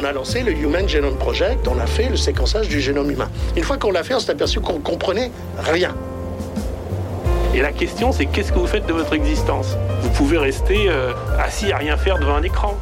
On a lancé le Human Genome Project, on a fait le séquençage du génome humain. Une fois qu'on l'a fait, on s'est aperçu qu'on comprenait rien. Et la question, c'est qu'est-ce que vous faites de votre existence? Vous pouvez rester euh, assis à rien faire devant un écran.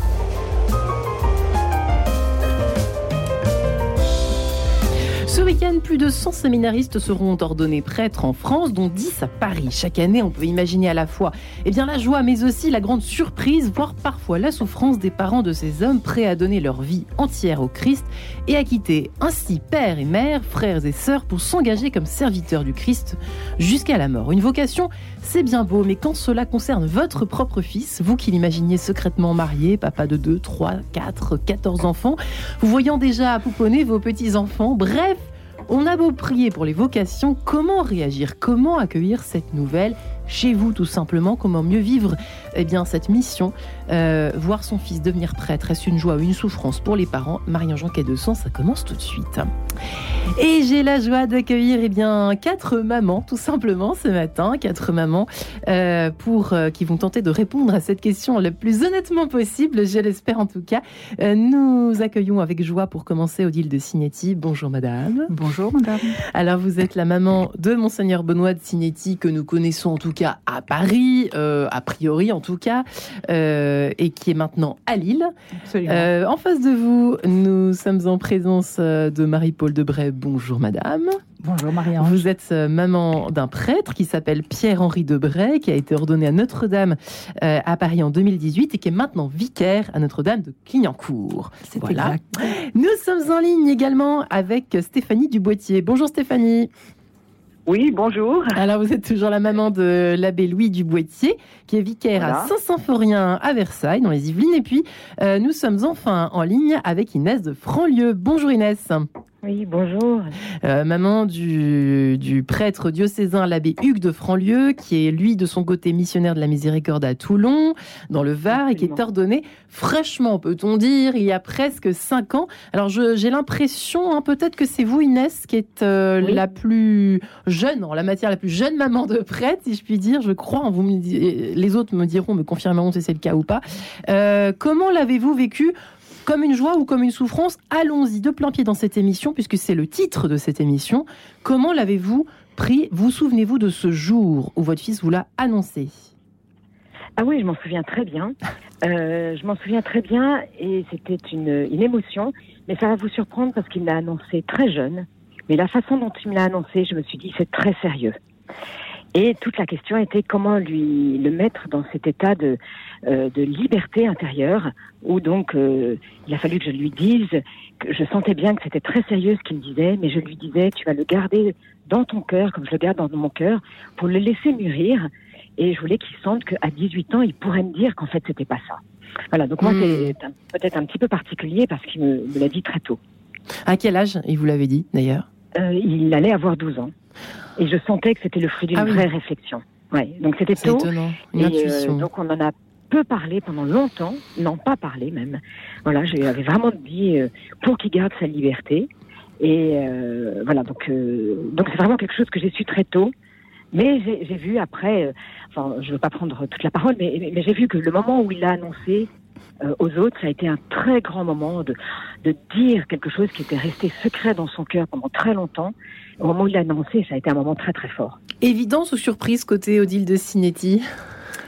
Ce week-end, plus de 100 séminaristes seront ordonnés prêtres en France, dont 10 à Paris. Chaque année, on peut imaginer à la fois eh bien, la joie, mais aussi la grande surprise, voire parfois la souffrance des parents de ces hommes prêts à donner leur vie entière au Christ et à quitter ainsi père et mère, frères et sœurs pour s'engager comme serviteurs du Christ jusqu'à la mort. Une vocation, c'est bien beau, mais quand cela concerne votre propre fils, vous qui l'imaginiez secrètement marié, papa de 2, 3, 4, 14 enfants, vous voyant déjà pouponner vos petits-enfants, bref, on a beau prier pour les vocations, comment réagir? Comment accueillir cette nouvelle chez vous tout simplement Comment mieux vivre eh bien, cette mission euh, Voir son fils devenir prêtre, est-ce une joie ou une souffrance pour les parents? Marie-Jean Quai de Sang, ça commence tout de suite. Et j'ai la joie d'accueillir eh bien quatre mamans tout simplement ce matin, quatre mamans euh, pour euh, qui vont tenter de répondre à cette question le plus honnêtement possible, je l'espère en tout cas. nous accueillons avec joie pour commencer Odile de Cinetti. Bonjour madame. Bonjour madame. Alors vous êtes la maman de monseigneur Benoît de Cinetti que nous connaissons en tout cas à Paris, a priori en tout cas, et qui est maintenant à Lille. en face de vous, nous sommes en présence de Marie-Paul Debray. Bonjour madame. Bonjour marie Vous êtes euh, maman d'un prêtre qui s'appelle Pierre-Henri Debray, qui a été ordonné à Notre-Dame euh, à Paris en 2018 et qui est maintenant vicaire à Notre-Dame de Clignancourt. Voilà. Nous sommes en ligne également avec Stéphanie Duboitier. Bonjour Stéphanie. Oui, bonjour. Alors, vous êtes toujours la maman de l'abbé Louis Duboitier, qui est vicaire à Saint-Symphorien à Versailles, dans les Yvelines. Et puis, euh, nous sommes enfin en ligne avec Inès de Franlieu. Bonjour Inès. Oui, bonjour. Euh, maman du, du, prêtre diocésain, l'abbé Hugues de Franlieu, qui est lui de son côté missionnaire de la miséricorde à Toulon, dans le Var, et qui est ordonné fraîchement, peut-on dire, il y a presque cinq ans. Alors j'ai l'impression, hein, peut-être que c'est vous, Inès, qui êtes euh, la plus jeune, en la matière, la plus jeune maman de prêtre, si je puis dire, je crois. Vous me, les autres me diront, me confirmeront si c'est le cas ou pas. Euh, comment l'avez-vous vécu comme une joie ou comme une souffrance, allons-y de plein pied dans cette émission, puisque c'est le titre de cette émission. Comment l'avez-vous pris? Vous souvenez-vous de ce jour où votre fils vous l'a annoncé? Ah oui, je m'en souviens très bien. Euh, je m'en souviens très bien et c'était une, une, émotion. Mais ça va vous surprendre parce qu'il l'a annoncé très jeune. Mais la façon dont il me l'a annoncé, je me suis dit c'est très sérieux. Et toute la question était comment lui le mettre dans cet état de, euh, de liberté intérieure, où donc euh, il a fallu que je lui dise que je sentais bien que c'était très sérieux ce qu'il me disait, mais je lui disais tu vas le garder dans ton cœur comme je le garde dans mon cœur pour le laisser mûrir. Et je voulais qu'il sente qu'à 18 ans, il pourrait me dire qu'en fait c'était pas ça. Voilà, donc moi hmm. c'est peut-être un petit peu particulier parce qu'il me, me l'a dit très tôt. À quel âge il vous l'avait dit d'ailleurs? Euh, Il allait avoir 12 ans. Et je sentais que c'était le fruit d'une ah vraie réflexion. Ouais, donc c'était tôt. Étonnant. Une intuition. donc on en a peu parlé pendant longtemps, non pas parlé même. Voilà, j'avais vraiment dit euh, pour qu'il garde sa liberté. Et euh, voilà, donc euh, donc c'est vraiment quelque chose que j'ai su très tôt. Mais j'ai vu après, enfin, je veux pas prendre toute la parole, mais, mais j'ai vu que le moment où il l'a annoncé aux autres, ça a été un très grand moment de, de dire quelque chose qui était resté secret dans son cœur pendant très longtemps au moment où il l'a annoncé, ça a été un moment très très fort. Évidence ou surprise côté Odile de Cinetti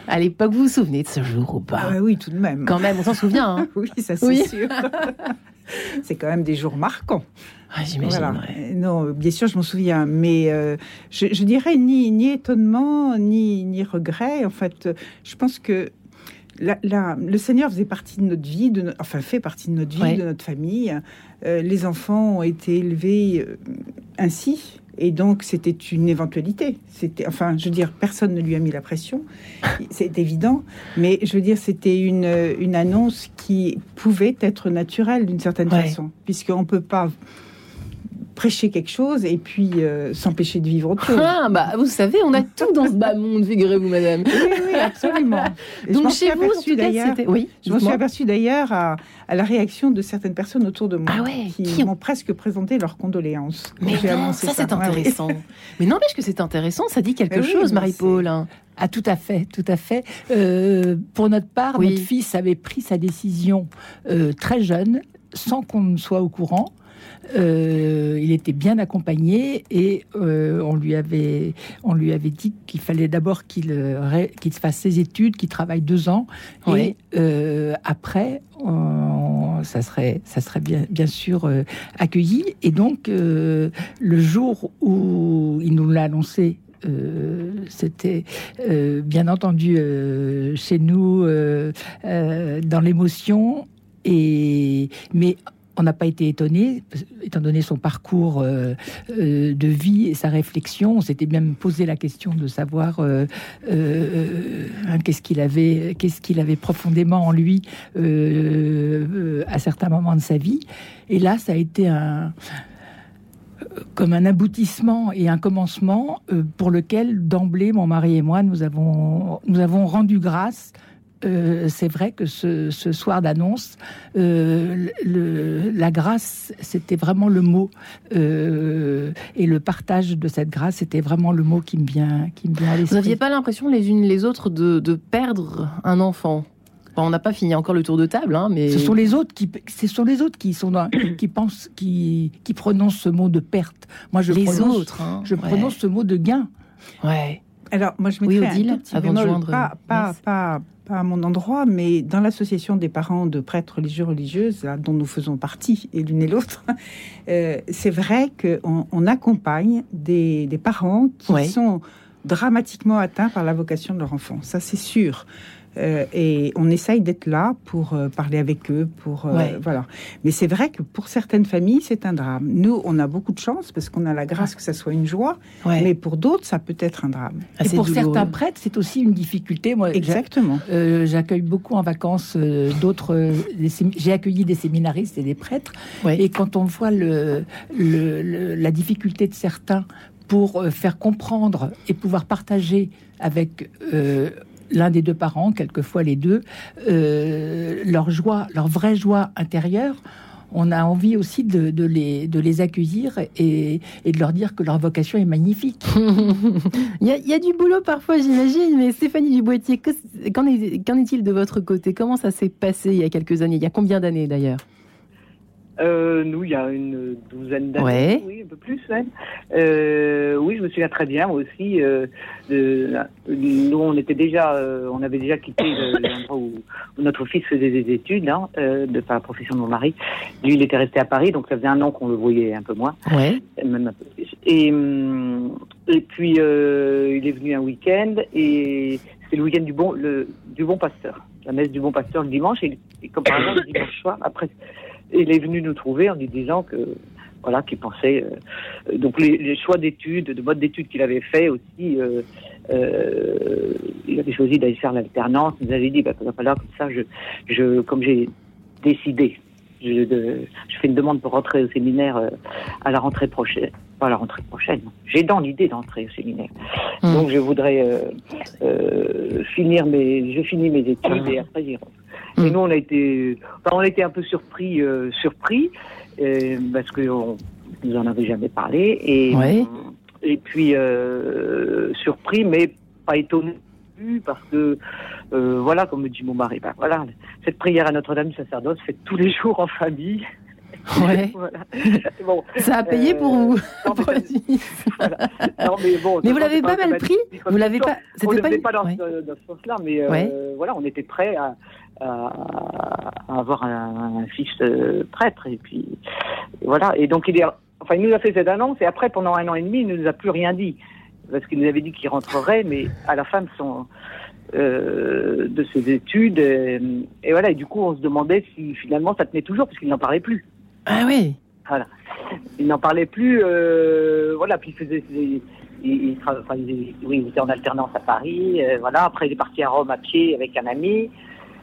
à l'époque, vous vous souvenez de ce jour ou pas? Ah Oui, tout de même. Quand même, on s'en souvient. Hein oui, ça c'est sûr. c'est quand même des jours marquants. Ah, J'imagine. Non, bien sûr, je m'en souviens, mais euh, je, dirais ni, ni étonnement, ni, ni regret. En fait, je pense que le Seigneur faisait partie de notre vie, de enfin fait partie de notre vie, de notre famille. Euh, les enfants ont été élevés euh, ainsi, et donc c'était une éventualité. C'était, enfin, je veux dire, personne ne lui a mis la pression, c'est évident. Mais je veux dire, c'était une, une annonce qui pouvait être naturelle d'une certaine façon, puisqu'on peut pas prêcher quelque chose et puis euh, s'empêcher de vivre autre chose. Ah, bah, vous savez, on a tout dans ce bas monde, figurez-vous, madame. Oui, oui, absolument. Donc chez vous, en tout cas, c'était... Oui, Je m'en suis aperçue d'ailleurs à, à la réaction de certaines personnes autour de moi Ah ouais, qui, qui ont- m'ont presque présenté leurs condoléances. Mais non, annoncé ça c'est ouais. intéressant. Mais n'empêche que c'est intéressant, ça dit quelque Mais oui, chose, Marie-Paul. hein. Ah, tout à fait, tout à fait. Euh, pour notre part, Oui. notre fils avait pris sa décision euh, très jeune, sans qu'on ne soit au courant. Euh, il était bien accompagné et euh, on lui avait on lui avait dit qu'il fallait d'abord qu'il euh, qu'il fasse ses études, qu'il travaille deux ans. Oui. et euh, après on- ça serait ça serait bien bien sûr accueilli. Et donc le jour où il nous l'a annoncé euh, c'était euh, bien entendu euh, chez nous dans l'émotion. Et mais on n'a pas été étonné, étant donné son parcours euh, euh, de vie et sa réflexion. On s'était même posé la question de savoir euh, hein, qu'est-ce qu'il avait, qu'est-ce qu'il avait profondément en lui à certains moments de sa vie. Et là, ça a été un comme un aboutissement et un commencement pour lequel d'emblée mon mari et moi nous avons nous avons rendu grâce euh, c'est vrai que ce, ce soir d'annonce, euh, la grâce, c'était vraiment le mot, euh, et le partage de cette grâce, c'était vraiment le mot qui me vient, qui me vient à Vous n'aviez pas l'impression les unes les autres de, de perdre un enfant? Enfin, On n'a pas fini encore le tour de table, hein, mais Ce sont les autres qui, ce sont les autres qui sont dans, qui pensent, qui, qui prononcent ce mot de perte. Moi, je les prononce, autres. hein. je Ouais. prononce ce mot de gain. Ouais. Alors, moi, je Oui, mettrais Odile, un petit avant de bémol, joindre pas, pas, Inès. pas, pas à mon endroit, mais dans l'association des parents de prêtres religieux religieuses, là, dont nous faisons partie, et l'une et l'autre, euh, c'est vrai qu'on on accompagne des, des parents qui Ouais. sont dramatiquement atteints par la vocation de leur enfant. Ça, c'est sûr. Euh, et on essaye d'être là pour euh, parler avec eux, pour euh, Ouais. voilà. Mais c'est vrai que pour certaines familles, c'est un drame. Nous, on a beaucoup de chance parce qu'on a la grâce que ça soit une joie, Ouais. mais pour d'autres, ça peut être un drame. Ah, et pour douloureux. certains prêtres, c'est aussi une difficulté. Moi, Exactement. Euh, J'accueille beaucoup en vacances euh, d'autres. euh, J'ai accueilli des séminaristes et des prêtres. Ouais. Et quand on voit le, le- le- la difficulté de certains pour euh, faire comprendre et pouvoir partager avec euh, l'un des deux parents, quelquefois les deux, euh, leur joie, leur vraie joie intérieure. On a envie aussi de, les, de les accueillir et, de leur dire que leur vocation est magnifique. il, y a, il y a du boulot parfois, j'imagine, mais Stéphanie Duboitier, qu'en est-il de votre côté? Comment ça s'est passé il y a quelques années Il y a combien d'années d'ailleurs? Euh, nous, il y a une douzaine d'années, Ouais. oui, un peu plus même. Euh, oui, je me souviens très bien, moi aussi. Euh, de- nous, on était déjà, euh, on avait déjà quitté le- l'endroit où, où notre fils faisait des études, hein, euh, de par la profession de mon mari. Lui, il était resté à Paris, donc ça faisait un an qu'on le voyait un peu moins, Ouais. même un peu plus. Et, hum, et puis, euh, il est venu un week-end, et c'est le week-end du bon, le, du bon pasteur. La messe du bon pasteur le dimanche, et, et comme par exemple, le dimanche soir, après, il est venu nous trouver en nous disant que voilà qu'il pensait euh, donc les, choix d'études, de mode d'études qu'il avait fait aussi. euh, euh, il avait choisi d'aller faire l'alternance. Il nous avait dit bah, là comme ça, je, je comme j'ai décidé, je, de- je fais une demande pour rentrer au séminaire euh, à la rentrée prochaine. Pas à la rentrée prochaine. J'ai dans l'idée d'entrer au séminaire. Hmm. Donc je voudrais euh, euh, finir mes, je finis mes études et après j'y rentre. Et Mm. nous on a été, enfin, on a été un peu surpris, surpris parce que on nous en avait jamais parlé et et puis surpris mais pas étonné plus, parce que euh, voilà comme me dit mon mari, ben voilà cette prière à Notre-Dame du sacerdoce fait tous les jours en famille. Ouais. Voilà. Bon, Ça a payé Euh, pour vous. non, mais, voilà. Non, mais bon, Mais vous l'avez pas mal automatique, pris? Vous l'avez pas On C'était pas une- pas dans, ouais. ce, dans ce sens-là, mais euh, voilà, on était prêt à, à- à avoir un, un fils euh, prêtre et puis et voilà. Et donc il est, enfin il nous a fait cette annonce et après pendant un an et demi il ne nous a plus rien dit parce qu'il nous avait dit qu'il rentrerait, mais à la fin de son euh, de ses études euh, et voilà. Et du coup on se demandait si finalement ça tenait toujours parce qu'il n'en parlait plus. Ah oui. Voilà. Il n'en parlait plus. euh, voilà. Puis il faisait. Il, enfin, il- oui, il était en alternance à Paris. euh, voilà. Après, il est parti à Rome à pied avec un ami.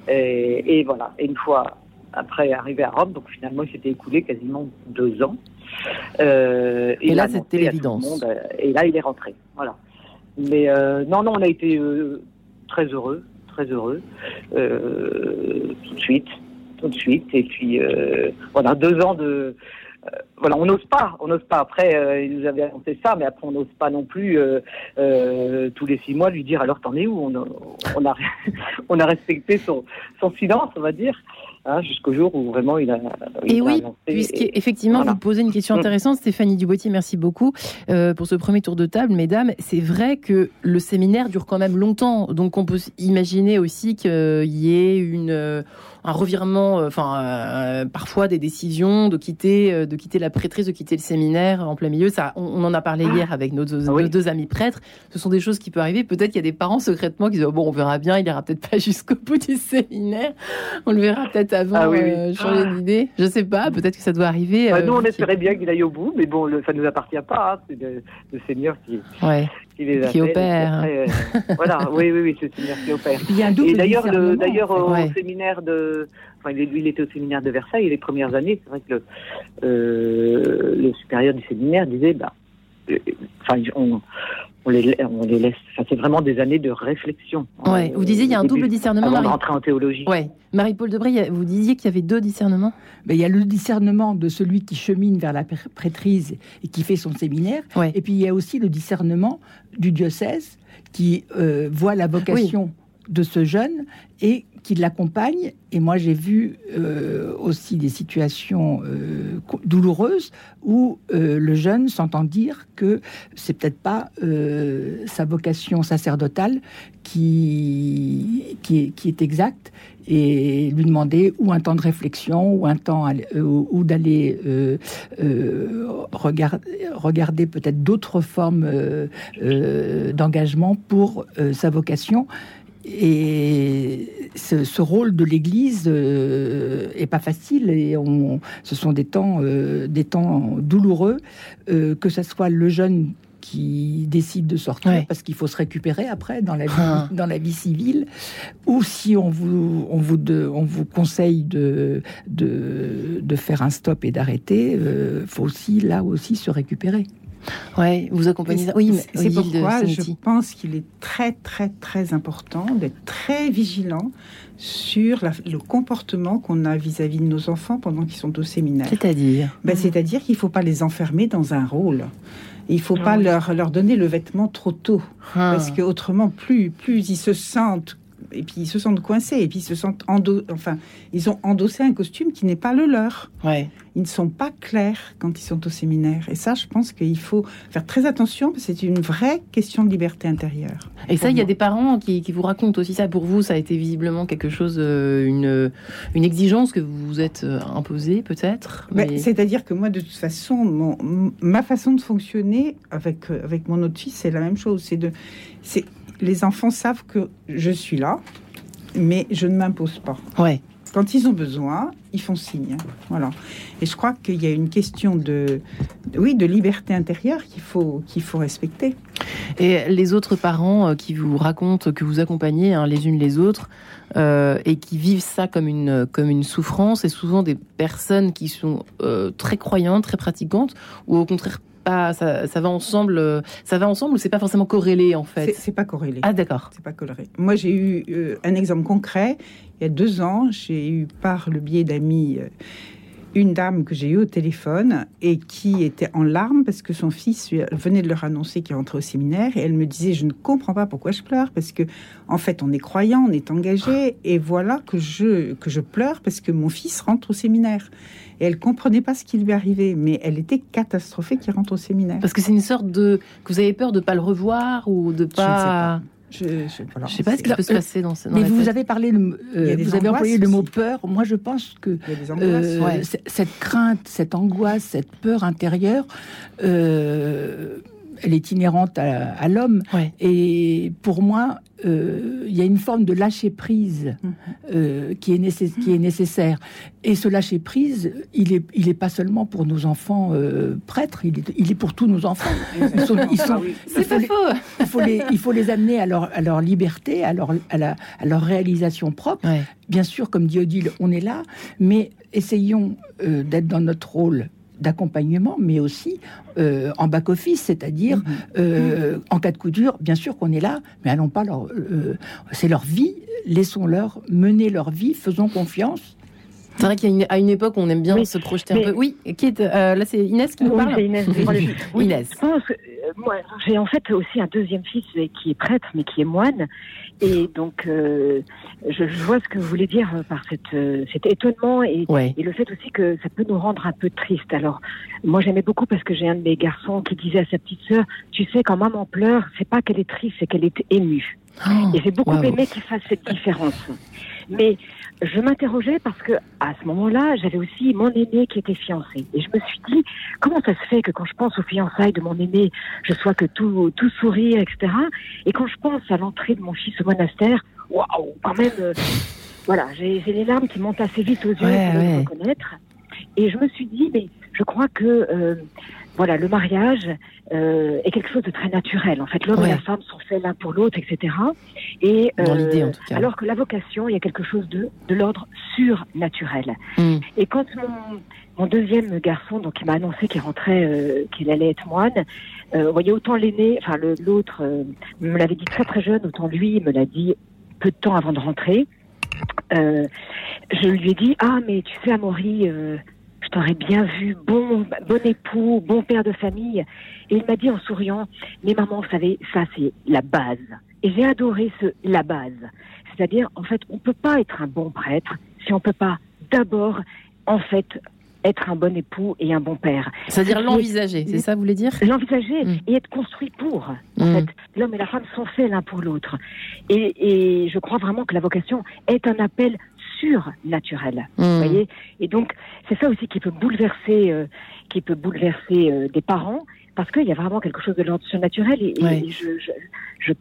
Et, et voilà. Et une fois après arriver à Rome. Donc finalement, il s'était écoulé quasiment deux ans. Euh, Et là, c'était l'évidence. euh, Et là, il est rentré. Voilà. Mais euh, non, non, on a été euh, très heureux, très heureux, tout de suite, tout de suite. Et puis voilà, deux ans de voilà, on n'ose pas, on n'ose pas. Après, il nous avait annoncé ça, mais après, on n'ose pas non plus tous les six mois lui dire alors t'en es où? On a, on a, on a respecté son, son silence, on va dire, hein, jusqu'au jour où vraiment il a. il Et a oui, puisqu'effectivement, Voilà. vous posez une question Mm. intéressante, Stéphanie Duboitier, merci beaucoup euh, pour ce premier tour de table. Mesdames, c'est vrai que le séminaire dure quand même longtemps, donc on peut imaginer aussi qu'il y ait une, euh, un revirement, euh, enfin euh, parfois des décisions de quitter, euh, de quitter la prêtrise, de quitter le séminaire en plein milieu. Ça, on, on en a parlé hier avec nos deux, Ah oui. nos deux amis prêtres. Ce sont des choses qui peuvent arriver. Peut-être qu'il y a des parents secrètement qui disent oh, bon, on verra bien, il ira peut-être pas jusqu'au bout du séminaire. On le verra peut-être avant Ah oui, oui. euh, changer d'idée. Je sais pas, peut-être que ça doit arriver. Bah, euh, nous, on qui- espérait bien qu'il aille au bout, mais bon, le, ça nous appartient pas. hein, c'est le, le Seigneur qui, Ouais. Qui les Qui appelle, et puis opère. après, euh, voilà, oui, oui, oui, c'est le Seigneur qui opère. Il y a un double Et d'ailleurs, d'ailleurs, au. Ouais. séminaire de, enfin, il, lui, il était au séminaire de Versailles et les premières années, c'est vrai que le, euh, le supérieur du séminaire disait, bah, euh, enfin, on, on les, on les laisse. Enfin, c'est vraiment des années de réflexion. Ouais. Vous disiez il y a un double discernement. Avant de Marie... en théologie. Ouais. Marie-Paul Debray, vous disiez qu'il y avait deux discernements? Ben, il y a le discernement de celui qui chemine vers la prê- prêtrise et qui fait son séminaire. Ouais. Et puis il y a aussi le discernement du diocèse qui euh, voit la vocation de ce jeune et qui l'accompagne. Et moi, j'ai vu euh, aussi des situations euh, douloureuses où euh, le jeune s'entend dire que c'est peut-être pas sa vocation sacerdotale qui, qui, est, exacte et lui demander ou un temps de réflexion ou un temps ou d'aller regard- regarder peut-être d'autres formes d'engagement pour sa vocation. Et ce, ce rôle de l'Église euh, est pas facile et on, ce sont des temps, euh, des temps douloureux, euh, que ce soit le jeune qui décide de sortir Ouais. parce qu'il faut se récupérer après dans la vie, Ah. dans la vie civile, ou si on vous, on vous, de- on vous conseille de, de, de faire un stop et d'arrêter, il faut aussi là aussi se récupérer. Ouais, vous accompagnez ça. Oui, mais c'est pourquoi je pense qu'il est très très très important d'être très vigilant sur la- le comportement qu'on a vis-à-vis de nos enfants pendant qu'ils sont au séminaire. C'est-à-dire Ben, C'est-à-dire qu'il ne faut pas les enfermer dans un rôle. Il ne faut pas oui. leur, leur donner le vêtement trop tôt. Ah. Parce que autrement, plus, plus ils se sentent, et puis ils se sentent coincés, et puis ils se sentent endo- enfin, ils ont endossé un costume qui n'est pas le leur. Ouais. Ils ne sont pas clairs quand ils sont au séminaire. Et ça, je pense qu'il faut faire très attention, parce que c'est une vraie question de liberté intérieure. Et ça, il y a des parents qui, qui vous racontent aussi ça. Pour vous, ça a été visiblement quelque chose, euh, une, une exigence que vous vous êtes euh, imposée, peut-être. Ben, mais- C'est-à-dire que moi, de toute façon, mon- ma façon de fonctionner avec, euh, avec mon autre fils, c'est la même chose. C'est de, c'est, les enfants savent que je suis là, mais je ne m'impose pas. Ouais. Quand ils ont besoin, ils font signe. Voilà. Et je crois qu'il y a une question de, oui, de liberté intérieure qu'il faut, qu'il faut respecter. Et les autres parents euh, qui vous racontent, que vous accompagnez hein, les unes les autres, euh, et qui vivent ça comme une, comme une souffrance, c'est souvent des personnes qui sont euh, très croyantes, très pratiquantes, ou au contraire pas, ça, ça va ensemble, ça va ensemble ou c'est pas forcément corrélé en fait? C'est pas corrélé. Ah d'accord. C'est pas coloré. Moi, j'ai eu euh, un exemple concret. Il y a deux ans, j'ai eu par le biais d'amis euh, une dame que j'ai eue au téléphone et qui était en larmes parce que son fils venait de leur annoncer qu'il rentrait au séminaire et elle me disait je ne comprends pas pourquoi je pleure parce que en fait on est croyant, on est engagé et voilà que je que je pleure parce que mon fils rentre au séminaire. Et elle comprenait pas ce qui lui arrivait, mais elle était catastrophée qu'il rentre au séminaire. Parce que c'est une sorte de que vous avez peur de pas le revoir ou de Je ne sais pas. Je, voilà, Je sais pas ce qui peut se passer dans, ce- dans Mais la vous tête. avez parlé, le- euh, vous avez employé le mot aussi. peur. Moi, je pense que. Euh, ouais. Cette crainte, cette angoisse, cette peur intérieure, euh, elle est inhérente à, l'homme. Et pour moi, euh, il y a une forme de lâcher prise mhm. euh, qui, est qui est nécessaire. Et ce lâcher prise, il est, il est pas seulement pour nos enfants euh, prêtres, il est, il est pour tous nos enfants. Ils sont, C'est pas faux. Il faut les, il faut les amener à leur, à leur liberté, à leur, à, la, à leur réalisation propre. Bien sûr, comme dit Odile, on est là, mais essayons d'être dans notre rôle d'accompagnement, mais aussi euh, en back-office, c'est-à-dire mhm. euh, en cas de coup dur, bien sûr qu'on est là, mais allons pas leur... Euh, c'est leur vie, laissons-leur mener leur vie, faisons confiance. C'est vrai a une, époque on aime bien se projeter un peu. Oui, qui est, là c'est Inès qui nous oui, parle. Inès. Inès. Je pense que, moi, j'ai en fait aussi un deuxième fils qui est prêtre, mais qui est moine. Et donc, euh, je, vois ce que vous voulez dire par cette, euh, cet étonnement et, et, le fait aussi que ça peut nous rendre un peu triste. Alors, moi, j'aimais beaucoup parce que j'ai un de mes garçons qui disait à sa petite sœur, tu sais, quand maman pleure, c'est pas qu'elle est triste, c'est qu'elle est émue. Oh, et j'ai beaucoup aimé qu'il fasse cette différence. Mais je m'interrogeais parce que à ce moment-là, j'avais aussi mon aîné qui était fiancé. Et je me suis dit, comment ça se fait que quand je pense aux fiançailles de mon aîné, je sois que tout, tout sourire, etc. Et quand je pense à l'entrée de mon fils au monastère, waouh, quand même, euh, voilà, j'ai les larmes qui montent assez vite aux yeux pour le reconnaître. Et je me suis dit, mais je crois que euh, voilà, le mariage euh, est quelque chose de très naturel. En fait, l'homme et la femme sont faits l'un pour l'autre, etc. Et euh, alors que la vocation, il y a quelque chose de de l'ordre surnaturel. Hmm. Et quand mon, mon deuxième garçon, donc, il m'a annoncé qu'il rentrait, euh, qu'il allait être moine. Euh, vous voyez, autant l'aîné, enfin l'autre euh, me l'avait dit très très jeune, autant lui me l'a dit peu de temps avant de rentrer. Euh, je lui ai dit ah mais tu sais Amaury, je t'aurais bien vu, bon, bon époux, bon père de famille. Et il m'a dit en souriant, mais maman, vous savez, ça c'est la base. Et j'ai adoré ce la base. C'est-à-dire, en fait, on peut pas être un bon prêtre si on peut pas d'abord, en fait, être un bon époux et un bon père. C'est-à-dire l'envisager, c'est ça vous voulez dire? L'envisager mm. et être construit pour. En mm. fait, l'homme et la femme sont faits l'un pour l'autre. Et, et, je crois vraiment que la vocation est un appel surnaturel. Vous mm. voyez Et donc, c'est ça aussi qui peut bouleverser, euh, qui peut bouleverser euh, des parents parce qu'il y a vraiment quelque chose de l'ordre surnaturel et, je, je,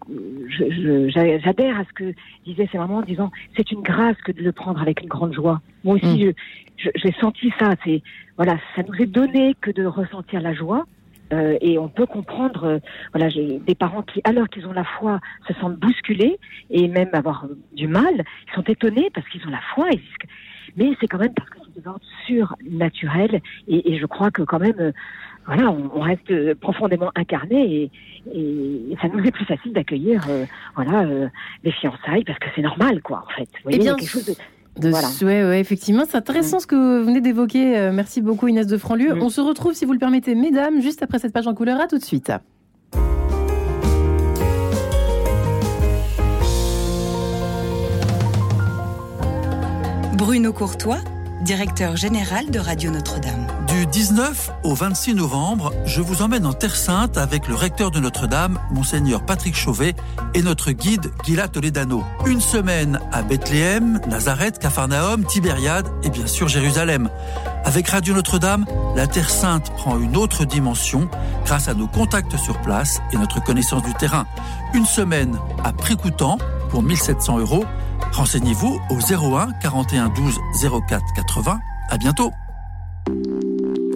je, j'adhère à ce que disait ces mamans en disant c'est une grâce que de le prendre avec une grande joie. Moi aussi, mm. j'ai senti ça. C'est voilà, ça nous est donné que de ressentir la joie. Euh, et on peut comprendre, euh, voilà, j'ai des parents qui, alors qu'ils ont la foi, se sentent bousculés et même avoir du mal. Ils sont étonnés parce qu'ils ont la foi. mais c'est quand même parce que c'est de l'ordre surnaturel. Et, et je crois que quand même, euh, voilà, on, reste profondément incarné et, et, ça nous est plus facile d'accueillir, euh, voilà, euh, les fiançailles parce que c'est normal, quoi, en fait. Vous voyez, eh quelque chose de, voilà. ouais, effectivement, c'est intéressant mm. ce que vous venez d'évoquer. Euh, merci beaucoup Inès de Franlieu. Mm. On se retrouve, si vous le permettez, mesdames, juste après cette page en couleur. À tout de suite. Bruno Courtois, directeur général de Radio Notre-Dame. Du 19 au 26 novembre, je vous emmène en Terre Sainte avec le recteur de Notre-Dame, Monseigneur Patrick Chauvet, et notre guide Gila Toledano. Une semaine à Bethléem, Nazareth, Capharnaüm, Tibériade et bien sûr Jérusalem. Avec Radio Notre-Dame, la Terre Sainte prend une autre dimension grâce à nos contacts sur place et notre connaissance du terrain. Une semaine à prix coûtant pour 1700 euros. Renseignez-vous au 01 41 12 04 80. À bientôt.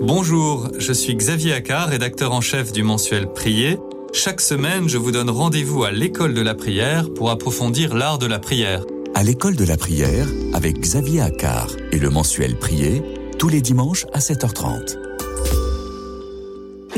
Bonjour, je suis Xavier Accard, rédacteur en chef du mensuel Prier. Chaque semaine, je vous donne rendez-vous à l'école de la prière pour approfondir l'art de la prière. À l'école de la prière, avec Xavier Accard et le mensuel Prier, tous les dimanches à 7h30.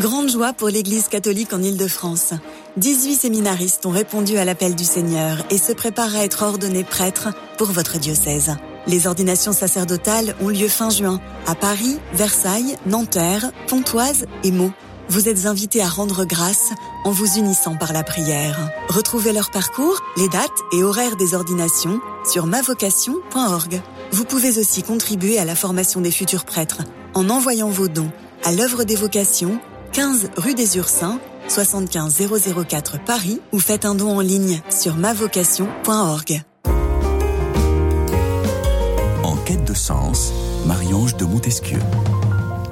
Grande joie pour l'Église catholique en Île-de-France. 18 séminaristes ont répondu à l'appel du Seigneur et se préparent à être ordonnés prêtres pour votre diocèse. Les ordinations sacerdotales ont lieu fin juin à Paris, Versailles, Nanterre, Pontoise et Meaux. Vous êtes invités à rendre grâce en vous unissant par la prière. Retrouvez leur parcours, les dates et horaires des ordinations sur mavocation.org. Vous pouvez aussi contribuer à la formation des futurs prêtres en envoyant vos dons à l'œuvre des vocations, 15 rue des Ursins, 75 004 Paris ou faites un don en ligne sur mavocation.org. quête de sens, Marie-Ange de Montesquieu.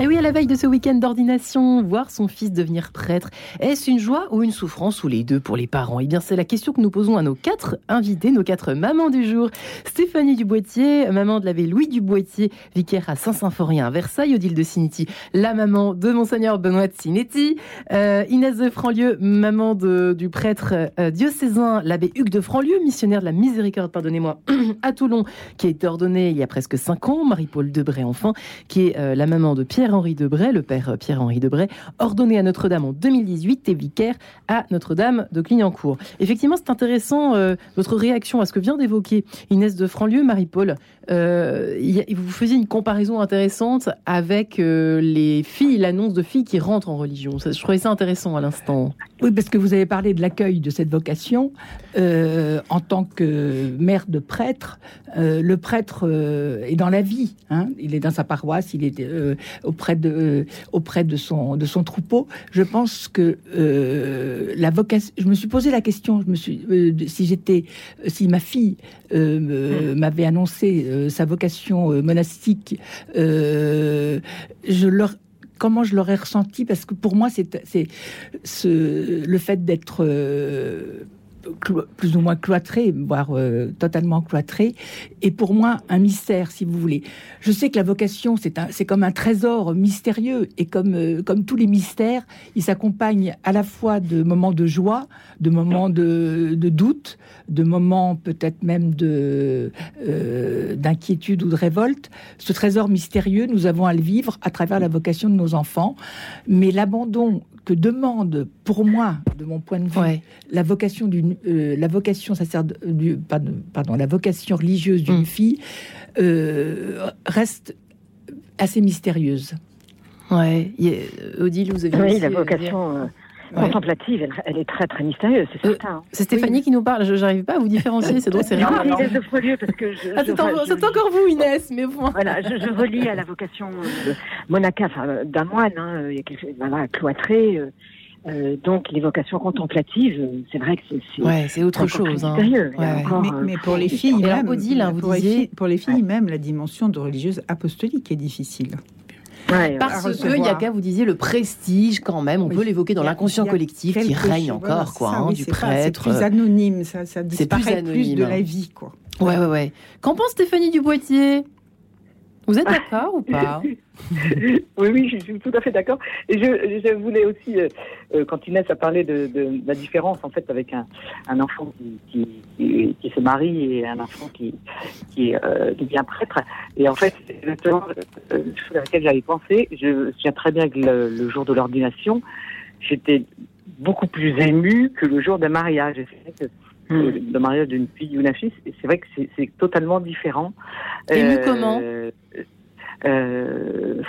Et oui, à la veille de ce week-end d'ordination, voir son fils devenir prêtre, est-ce une joie ou une souffrance ou les deux pour les parents? Eh bien, c'est la question que nous posons à nos quatre invités, nos quatre mamans du jour. Stéphanie Duboitier, maman de l'abbé Louis Duboitier, vicaire à Saint-Symphorien à Versailles, Odile de Sinetti, la maman de Monseigneur Benoît de Sinetti, euh, Inès de Franlieu, maman de, du prêtre euh, diocésain, l'abbé Hugues de Franlieu, missionnaire de la miséricorde, pardonnez-moi, à Toulon, qui a été ordonné il y a presque cinq ans, Marie-Paul Debray, enfin, qui est euh, la maman de Pierre Pierre-Henri Debray, le père Pierre-Henri Debray, ordonné à Notre-Dame en 2018 et vicaire à Notre-Dame de Clignancourt. Effectivement, c'est intéressant euh, votre réaction à ce que vient d'évoquer Inès de Franlieu, Marie-Paul. Euh, vous faisiez une comparaison intéressante avec euh, les filles, l'annonce de filles qui rentrent en religion. je trouvais ça intéressant à l'instant. Oui, parce que vous avez parlé de l'accueil de cette vocation. en tant que mère de prêtre, le prêtre est dans la vie. Hein. Il est dans sa paroisse, il est au auprès de, euh, auprès de, son, de son troupeau. Je pense que euh, la vocation. Je me suis posé la question. Je me suis, euh, si j'étais, si ma fille m'avait annoncé sa vocation monastique, je leur comment je l'aurais ressenti? Parce que pour moi c'est le fait d'être plus ou moins cloîtré, voire euh, totalement cloîtré, et pour moi un mystère, si vous voulez. Je sais que la vocation, c'est comme un trésor mystérieux, et comme, euh, comme tous les mystères, il s'accompagne à la fois de moments de joie, de moments de, doute, de moments peut-être même de euh, d'inquiétude ou de révolte. Ce trésor mystérieux, nous avons à le vivre à travers la vocation de nos enfants, mais l'abandon que demande, pour moi, de mon point de vue, la vocation d'une, euh, la vocation du, pardon, la vocation religieuse d'une mm. fille euh, reste assez mystérieuse. Ouais, Odile, vous avez oui, la vocation contemplative, elle, est très très mystérieuse, c'est euh, certain. c'est Stéphanie qui nous parle, je n'arrive pas à vous différencier, c'est drôle, c'est rare. Inès de Folieux, parce que je, ah, c'est encore vous Inès, mais bon. Voilà, je, je relis à la vocation euh, monacale, enfin, d'un moine, hein, il y a quelque chose, voilà, cloîtré, euh, euh, donc les vocations contemplatives, c'est vrai que c'est ouais, c'est autre chose. Hein. Ouais. Encore, mais, mais, pour les filles, même, Odile, hein, vous pour, disiez... les filles, pour les filles même, la dimension de religieuse apostolique est difficile. Parce que il y a qu'à vous disiez le prestige quand même, on peut l'évoquer dans l'inconscient collectif qui règne encore quoi, hein, du prêtre. C'est plus anonyme, ça, ça disparaît plus, plus de la vie quoi. Ouais ouais ouais. Qu'en pense Stéphanie Duboitier vous êtes d'accord ou pas? Oui, oui, je suis tout à fait d'accord. Et je, je, voulais aussi, euh, euh, quand Inès a parlé de, de, la différence en fait avec un, un enfant qui, qui, qui, se marie et un enfant qui, qui euh, devient prêtre. Et en fait, c'est exactement euh, chose à laquelle j'avais pensé. Je me souviens très bien que le, le jour de l'ordination, j'étais beaucoup plus émue que le jour d'un mariage. Hmm. le mariage d'une fille ou d'un fils. Et c'est vrai que c'est totalement différent. Ému euh, comment euh,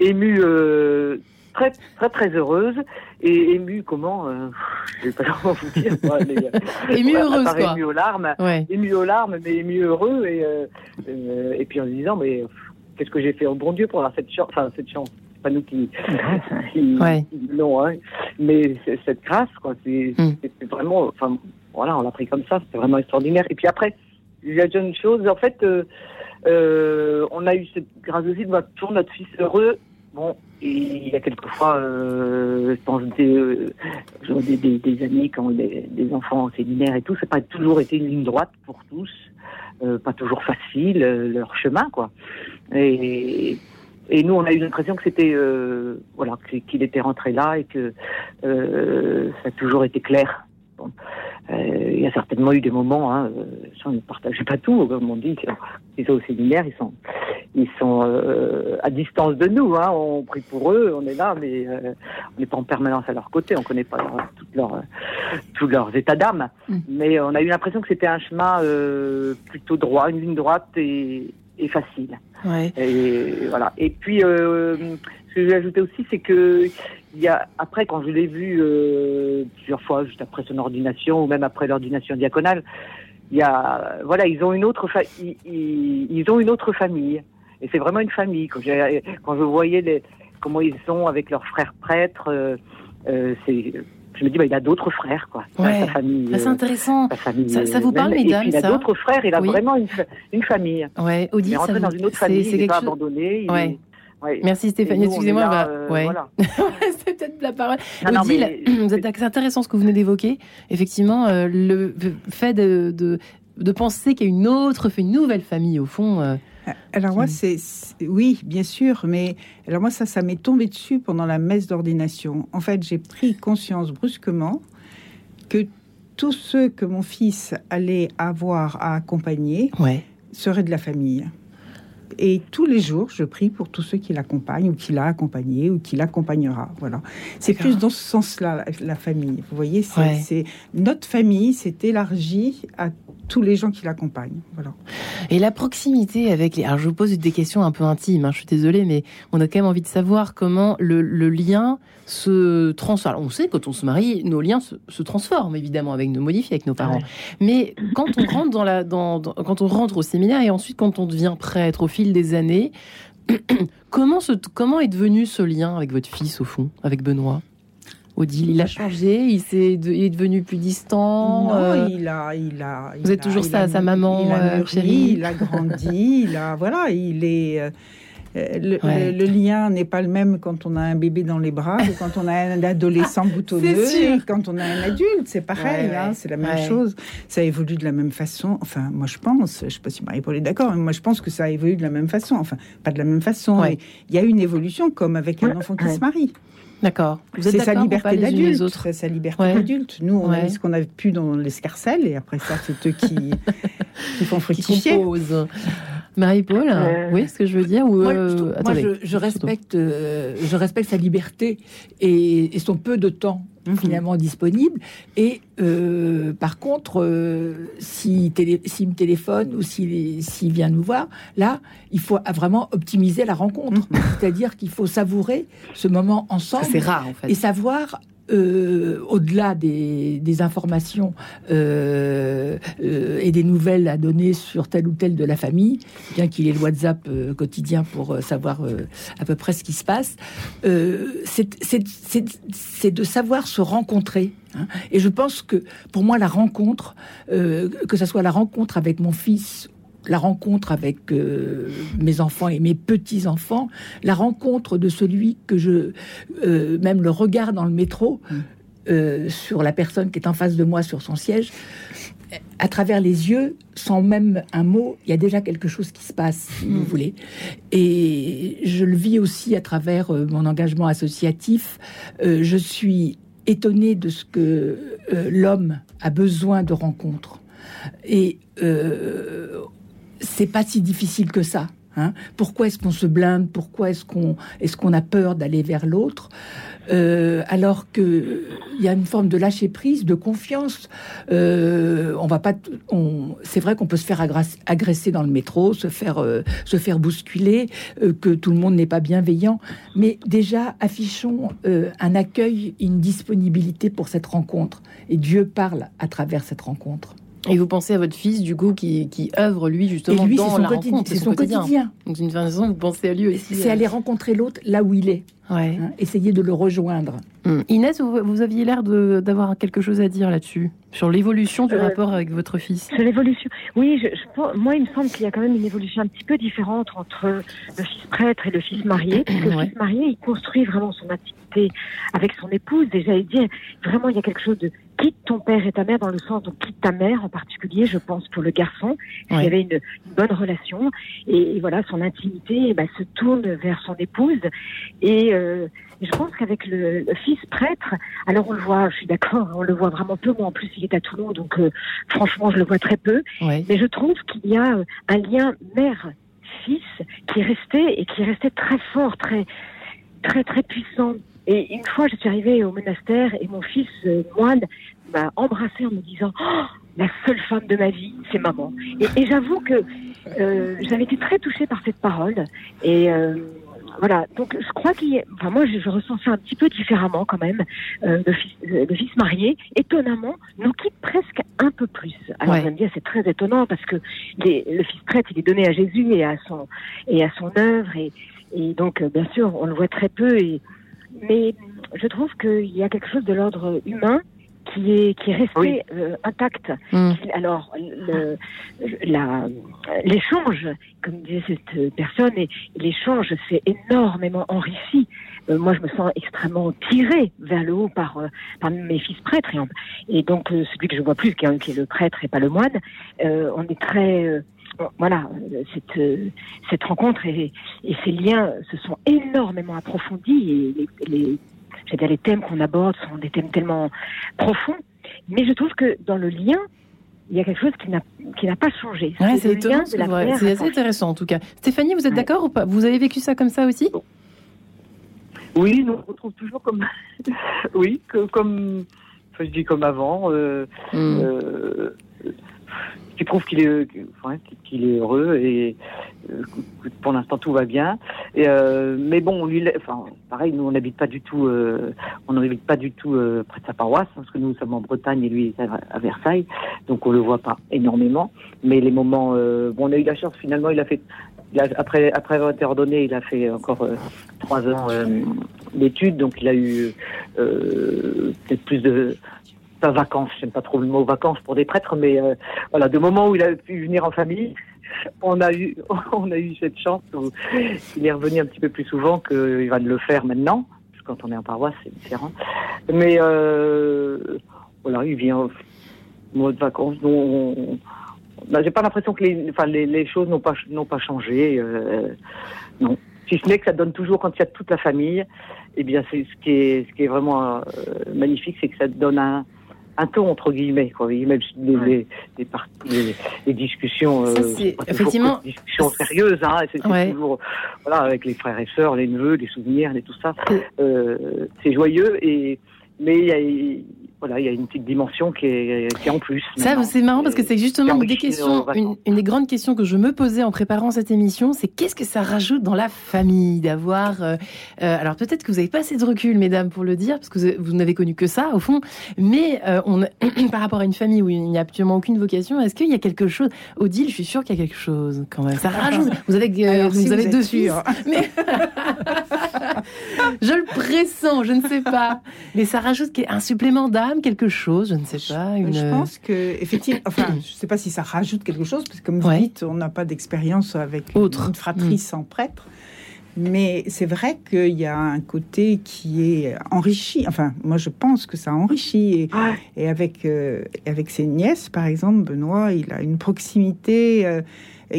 Ému euh, très très très heureuse et ému comment euh, Je vais pas comment vous dire. Moi, mais, ému heureuse quoi. Ému aux larmes, ouais. ému aux larmes, mais ému heureux et et puis en se disant mais qu'est-ce que j'ai fait au bon Dieu pour avoir cette chance, enfin cette chance pas nous qui, qui, ouais. non, hein. mais cette grâce, quoi, c'est hmm. vraiment, enfin, voilà, on l'a pris comme ça, c'était vraiment extraordinaire. Et puis après, il y a déjà une chose, en fait, euh, euh, on a eu grâce aussi de toujours notre fils heureux. Bon, il y a quelquefois, euh, je pense, des, euh, des, des, des, quand des, des enfants en séminaire et tout, ça n'a pas toujours été une ligne droite pour tous, pas toujours facile, leur chemin, quoi. Et, nous, on a eu l'impression que c'était, voilà, qu'il était rentré là et que ça a toujours été clair. Bon. Euh, il y a certainement eu des moments, hein, euh, on ne partageait pas tout, comme on dit, ils sont au séminaire, ils sont, ils sont euh, à distance de nous, hein, on prie pour eux, on est là, mais euh, on n'est pas en permanence à leur côté, on ne connaît pas leur, leur, tous leurs états d'âme, mm. mais on a eu l'impression que c'était un chemin plutôt droit, une ligne droite et, et facile. Ouais. Et voilà. Et puis, euh, ce que je vais ajouter aussi, c'est que il y a après, quand je l'ai vu euh, plusieurs fois, juste après son ordination ou même après l'ordination diaconale, il y a voilà, ils ont une autre fa ils, ils, ont une autre famille. Et c'est vraiment une famille. Quand, quand je voyais les, comment ils sont avec leurs frères prêtres, euh, euh c'est je me dis, bah, il a d'autres frères, quoi. Ouais. Sa famille. c'est euh, intéressant. famille, ça, ça, vous parle, même. mesdames, et puis, Il a d'autres frères, il a vraiment une, une famille. Ouais, Odile, il est rentré dans une autre famille, il n'est pas abandonné. Il ouais. Merci Stéphanie. Excusez-moi, euh, ouais. voilà. c'est peut-être la parole. Non, non, Odile, mais- vous êtes- c'est intéressant ce que vous venez d'évoquer. Effectivement, euh, le fait de, de, de penser qu'il y a une autre, une nouvelle famille au fond. euh, Alors moi, c'est c'est- oui, bien sûr, mais alors moi ça, ça m'est tombé dessus pendant la messe d'ordination. En fait, j'ai pris conscience brusquement que tous ceux que mon fils allait avoir à accompagner seraient de la famille. Et tous les jours, je prie pour tous ceux qui l'accompagnent ou qui l'a accompagné ou qui l'accompagnera. Voilà. C'est plus dans ce sens-là la, famille. Vous voyez, c'est Ouais. notre famille s'est élargie à tous les gens qui l'accompagnent. Voilà. Et la proximité avec les. Alors, je vous pose des questions un peu intimes, hein, je suis désolée, mais on a quand même envie de savoir comment le, le lien se transforme. On sait, quand on se marie, nos liens se, se transforment, évidemment, avec nos modifient avec nos parents. Mais quand on rentre dans la, dans, dans- quand on rentre au séminaire et ensuite quand on devient prêtre au fil des années, comment, comment est devenu ce lien avec votre fils, au fond, avec Benoît? Odile, il a changé, il, s'est de- il est devenu plus distant. Non, euh, il a, il a. Vous il êtes toujours il sa- a sa mûri, maman, il a euh, chérie? Il a grandi, il a, voilà, il est. euh, le, Ouais. le- le lien n'est pas le même quand on a un bébé dans les bras que quand on a un adolescent boutonneux quand on a un adulte. C'est pareil, Ouais, hein, c'est la même chose. Ça évolue de la même façon. Enfin, moi je pense, je sais pas si Marie-Paul est d'accord, mais moi je pense que ça évolue de la même façon. Enfin, pas de la même façon, mais il y a une évolution comme avec un enfant qui se marie. D'accord. C'est sa ou liberté d'adulte. C'est sa liberté Ouais. d'adulte. Nous, on a Ouais. mis ce qu'on a pu dans l'escarcelle et après ça, c'est eux qui, qui font qui fructifier. compose. Marie-Paul, Euh, voyez ce que je veux dire ou, Moi, euh, je, trouve- moi, attendez. je- je respecte, euh, je respecte sa liberté et, et son peu de temps Mhm. finalement disponible. Et par contre, s'il s'il me téléphone ou s'il s'il vient nous voir, là, il faut vraiment optimiser la rencontre. C'est-à-dire qu'il faut savourer ce moment ensemble. Mhm. C'est rare, en fait. Et savoir. Euh, au-delà des, des informations euh, euh, et des nouvelles à donner sur tel ou tel de la famille, bien qu'il ait le WhatsApp euh, quotidien pour euh, savoir euh, à peu près ce qui se passe, c'est- de savoir se rencontrer. hein. Et je pense que pour moi, la rencontre, que ce soit la rencontre avec mon fils la rencontre avec euh, mes enfants et mes petits-enfants, la rencontre de celui que je, euh, même le regard dans le métro, euh, sur la personne qui est en face de moi sur son siège, à travers les yeux, sans même un mot, il y a déjà quelque chose qui se passe, si vous voulez. Et je le vis aussi à travers mon engagement associatif. Je suis étonnée de ce que l'homme a besoin de rencontres. Et euh, c'est pas si difficile que ça. hein. Pourquoi est-ce qu'on se blinde Pourquoi est-ce qu'on qu'on a peur d'aller vers l'autre? Euh, alors que il y a une forme de lâcher prise, de confiance. Euh, on va pas. c'est vrai qu'on peut se faire agresser, dans le métro, se faire euh, se faire bousculer, que tout le monde n'est pas bienveillant. Mais déjà affichons un accueil, une disponibilité pour cette rencontre. Et Dieu parle à travers cette rencontre. Et vous pensez à votre fils, du coup, qui, qui œuvre, lui, justement, lui, dans son la quotidien- rencontre. c'est son quotidien. Donc, d'une façon, vous pensez à lui aussi. C'est euh. aller rencontrer l'autre là où il est. Ouais. Hein, essayer de le rejoindre. Hum. Inès, vous, vous aviez l'air de- d'avoir quelque chose à dire là-dessus, sur l'évolution du Euh, rapport avec votre fils. Sur l'évolution. Oui, je, je moi, il me semble qu'il y a quand même une évolution un petit peu différente entre le fils prêtre et le fils marié. Parce que Le fils marié, il construit vraiment son intimité avec son épouse. Et j'allais dire, vraiment, il y a quelque chose de quitte ton père et ta mère dans le sens, donc quitte ta mère en particulier, je pense, pour le garçon. Il Ouais. y avait une, une bonne relation. Et, et voilà, son intimité eh ben, se tourne vers son épouse. Et euh, je pense qu'avec le, le fils prêtre, alors on le voit, je suis d'accord, on le voit vraiment peu. Moi, en plus, il est à Toulon, donc euh, franchement, je le vois très peu. Ouais. Mais je trouve qu'il y a euh, un lien mère-fils qui est resté et qui est resté très fort, très, très, très puissant. Et une fois, je suis arrivée au monastère et mon fils euh, moine m'a embrassé en me disant oh, la seule femme de ma vie, c'est maman. Et, et j'avoue que euh, j'avais été très touchée par cette parole. Et euh, voilà, donc je crois qu'il y a, enfin moi je, je ressens ça un petit peu différemment quand même. Euh, le, fils, euh, le fils marié, étonnamment, nous quitte presque un peu plus. Alors Ouais. me dire c'est très étonnant parce que les- le fils prêtre il est donné à Jésus et à son et à son œuvre et, et donc euh, bien sûr on le voit très peu et mais je trouve qu'il y a quelque chose de l'ordre humain qui est qui est resté euh, intact. Mm. Qui- Alors le- la- l'échange, comme disait cette personne, et l'échange s'est énormément enrichi. Euh, moi, je me sens extrêmement tirée vers le haut par euh, par mes fils prêtres et, donc euh, celui que je vois plus, qui est, qui est le prêtre et pas le moine. euh, on est très euh, voilà euh, cette euh, cette rencontre et, et ces liens se sont énormément approfondis et les, les je veux dire, les thèmes qu'on aborde sont des thèmes tellement profonds. Mais je trouve que dans le lien, il y a quelque chose qui n'a qui n'a pas changé. Ouais, c'est étonnant, ce c'est assez intéressant en tout cas. Stéphanie, vous êtes d'accord ou pas? Vous avez vécu ça comme ça aussi? Oui, nous on retrouve toujours comme. oui, que, comme. Enfin, je dis comme avant. Euh, Hmm. euh, qui prouve qu'il est, heureux et euh, pour l'instant tout va bien. Euh, mais bon, enfin, pareil, nous on n'habite pas du tout, euh, on n'habite pas du tout près de sa paroisse parce que nous sommes en Bretagne et lui est à, Versailles, donc on le voit pas énormément. Mais les moments, bon, on a eu la chance finalement, il a fait, après après avoir été ordonné, il a fait encore trois ans d'études, donc il a eu peut-être plus de pas vacances, j'aime pas trop le mot vacances pour des prêtres, mais euh, voilà, de moments où il a pu venir en famille, on a eu, on a eu cette chance où il est revenu un petit peu plus souvent qu'il va le faire maintenant, parce que quand on est en paroisse, c'est différent. Mais euh, voilà, il vient au mois de vacances. Nous, on- bah, j'ai pas l'impression que les, enfin, les, choses n'ont pas, n'ont pas changé. euh, non. Si ce n'est que ça donne toujours, quand il y a toute la famille, eh bien, c'est ce qui est, ce qui est vraiment magnifique, c'est que ça donne un, un ton entre guillemets, quoi. Même les, les, les, parties- les- les discussions, Ça, euh, effectivement- des discussions sérieuses, hein. C'est c'est Ouais. toujours, voilà, avec les frères et sœurs, les neveux, les souvenirs, et tout ça. Euh, c'est joyeux et mais il y a, voilà, il y a une petite dimension qui est, qui est en plus. Ça, c'est marrant parce que c'est justement qui une des enrichit questions, nos une, une des grandes questions que je me posais en préparant cette émission, c'est qu'est-ce que ça rajoute dans la famille d'avoir. euh, euh, alors peut-être que vous n'avez pas assez de recul, mesdames, pour le dire, parce que vous, vous n'avez connu que ça au fond. Mais euh, on, par rapport à une famille où il n'y a absolument aucune vocation, est-ce qu'il y a quelque chose Odile, je suis sûre qu'il y a quelque chose quand même. Ça rajoute. Vous avez, euh, Alors, vous si avez deux sûre. mais je le pressens, je ne sais pas. Mais ça rajoute un supplément d'âme, quelque chose, je ne sais pas. Une... Je pense que effectivement, enfin, je ne sais pas si ça rajoute quelque chose, parce que comme vous dites, on n'a pas d'expérience avec une, une fratrie Mm. sans prêtre. Mais c'est vrai qu'il y a un côté qui est enrichi. Enfin, moi, je pense que ça enrichit. Et, et avec, euh, avec ses nièces, par exemple, Benoît, il a une proximité euh,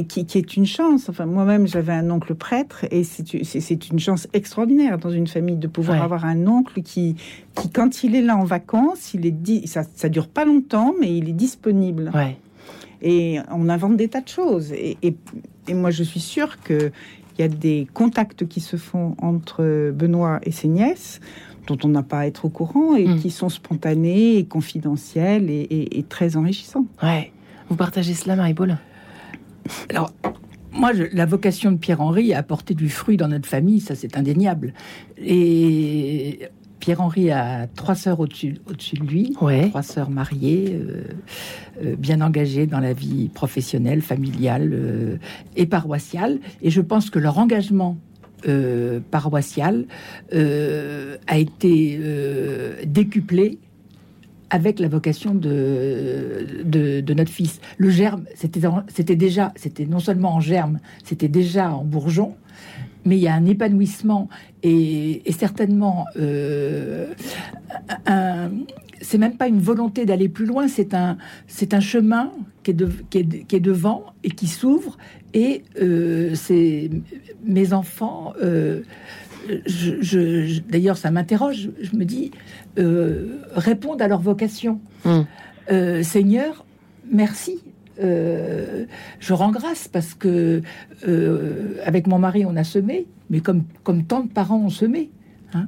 qui, qui est une chance. Enfin, moi-même, j'avais un oncle prêtre et c'est une chance extraordinaire dans une famille de pouvoir Ouais. avoir un oncle qui, qui, quand il est là en vacances, il est dit, ça, ça dure pas longtemps, mais il est disponible. Ouais. Et on invente des tas de choses. Et, et, et moi, je suis sûre que il y a des contacts qui se font entre Benoît et ses nièces dont on n'a pas à être au courant et qui sont spontanés et confidentiels et, et- et très enrichissants. Ouais. Vous partagez cela, Marie-Paul? Alors, moi, je- la vocation de Pierre-Henri a apporté du fruit dans notre famille, ça c'est indéniable. Et Pierre-Henri a trois sœurs au-dessus de lui, trois sœurs mariées, euh, euh, bien engagées dans la vie professionnelle, familiale euh, et paroissiale. Et je pense que leur engagement paroissial a été décuplé avec la vocation de, de, notre fils. Le germe, c'était déjà, c'était non seulement en germe, c'était déjà en bourgeon, mais il y a un épanouissement et, et certainement, euh, c'est même pas une volonté d'aller plus loin, c'est un, c'est un chemin qui est, de- devant et qui s'ouvre. Et euh, c'est mes enfants. euh, je, je- je- D'ailleurs, ça m'interroge. Je me dis, euh, répondent à leur vocation. Euh, Seigneur, merci. Euh, je rends grâce parce que euh, avec mon mari on a semé, mais comme comme tant de parents ont semé, hein,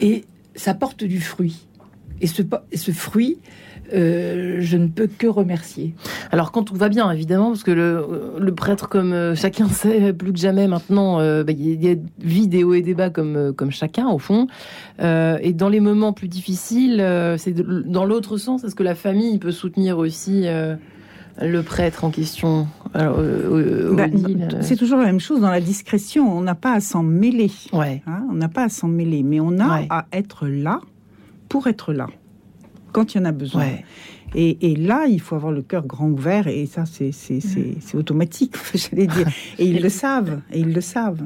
et ça porte du fruit. Et ce, po- et ce fruit, euh, je ne peux que remercier. Alors quand tout va bien, évidemment, parce que le, le prêtre, comme euh, chacun sait plus que jamais maintenant, euh, bah, il y a vie des hauts et des bas comme, comme chacun, au fond. Euh, et dans les moments plus difficiles, euh, c'est dans l'autre sens, est-ce que la famille peut soutenir aussi euh, le prêtre en question? Bah, c'est toujours la même chose dans la discrétion. On n'a pas à s'en mêler. Hein, on n'a pas à s'en mêler, mais on a à être là pour être là. quand il y en a besoin. Et, et, là, il faut avoir le cœur grand ouvert, et ça, c'est automatique, j'allais dire. Et ils le savent, et ils le savent.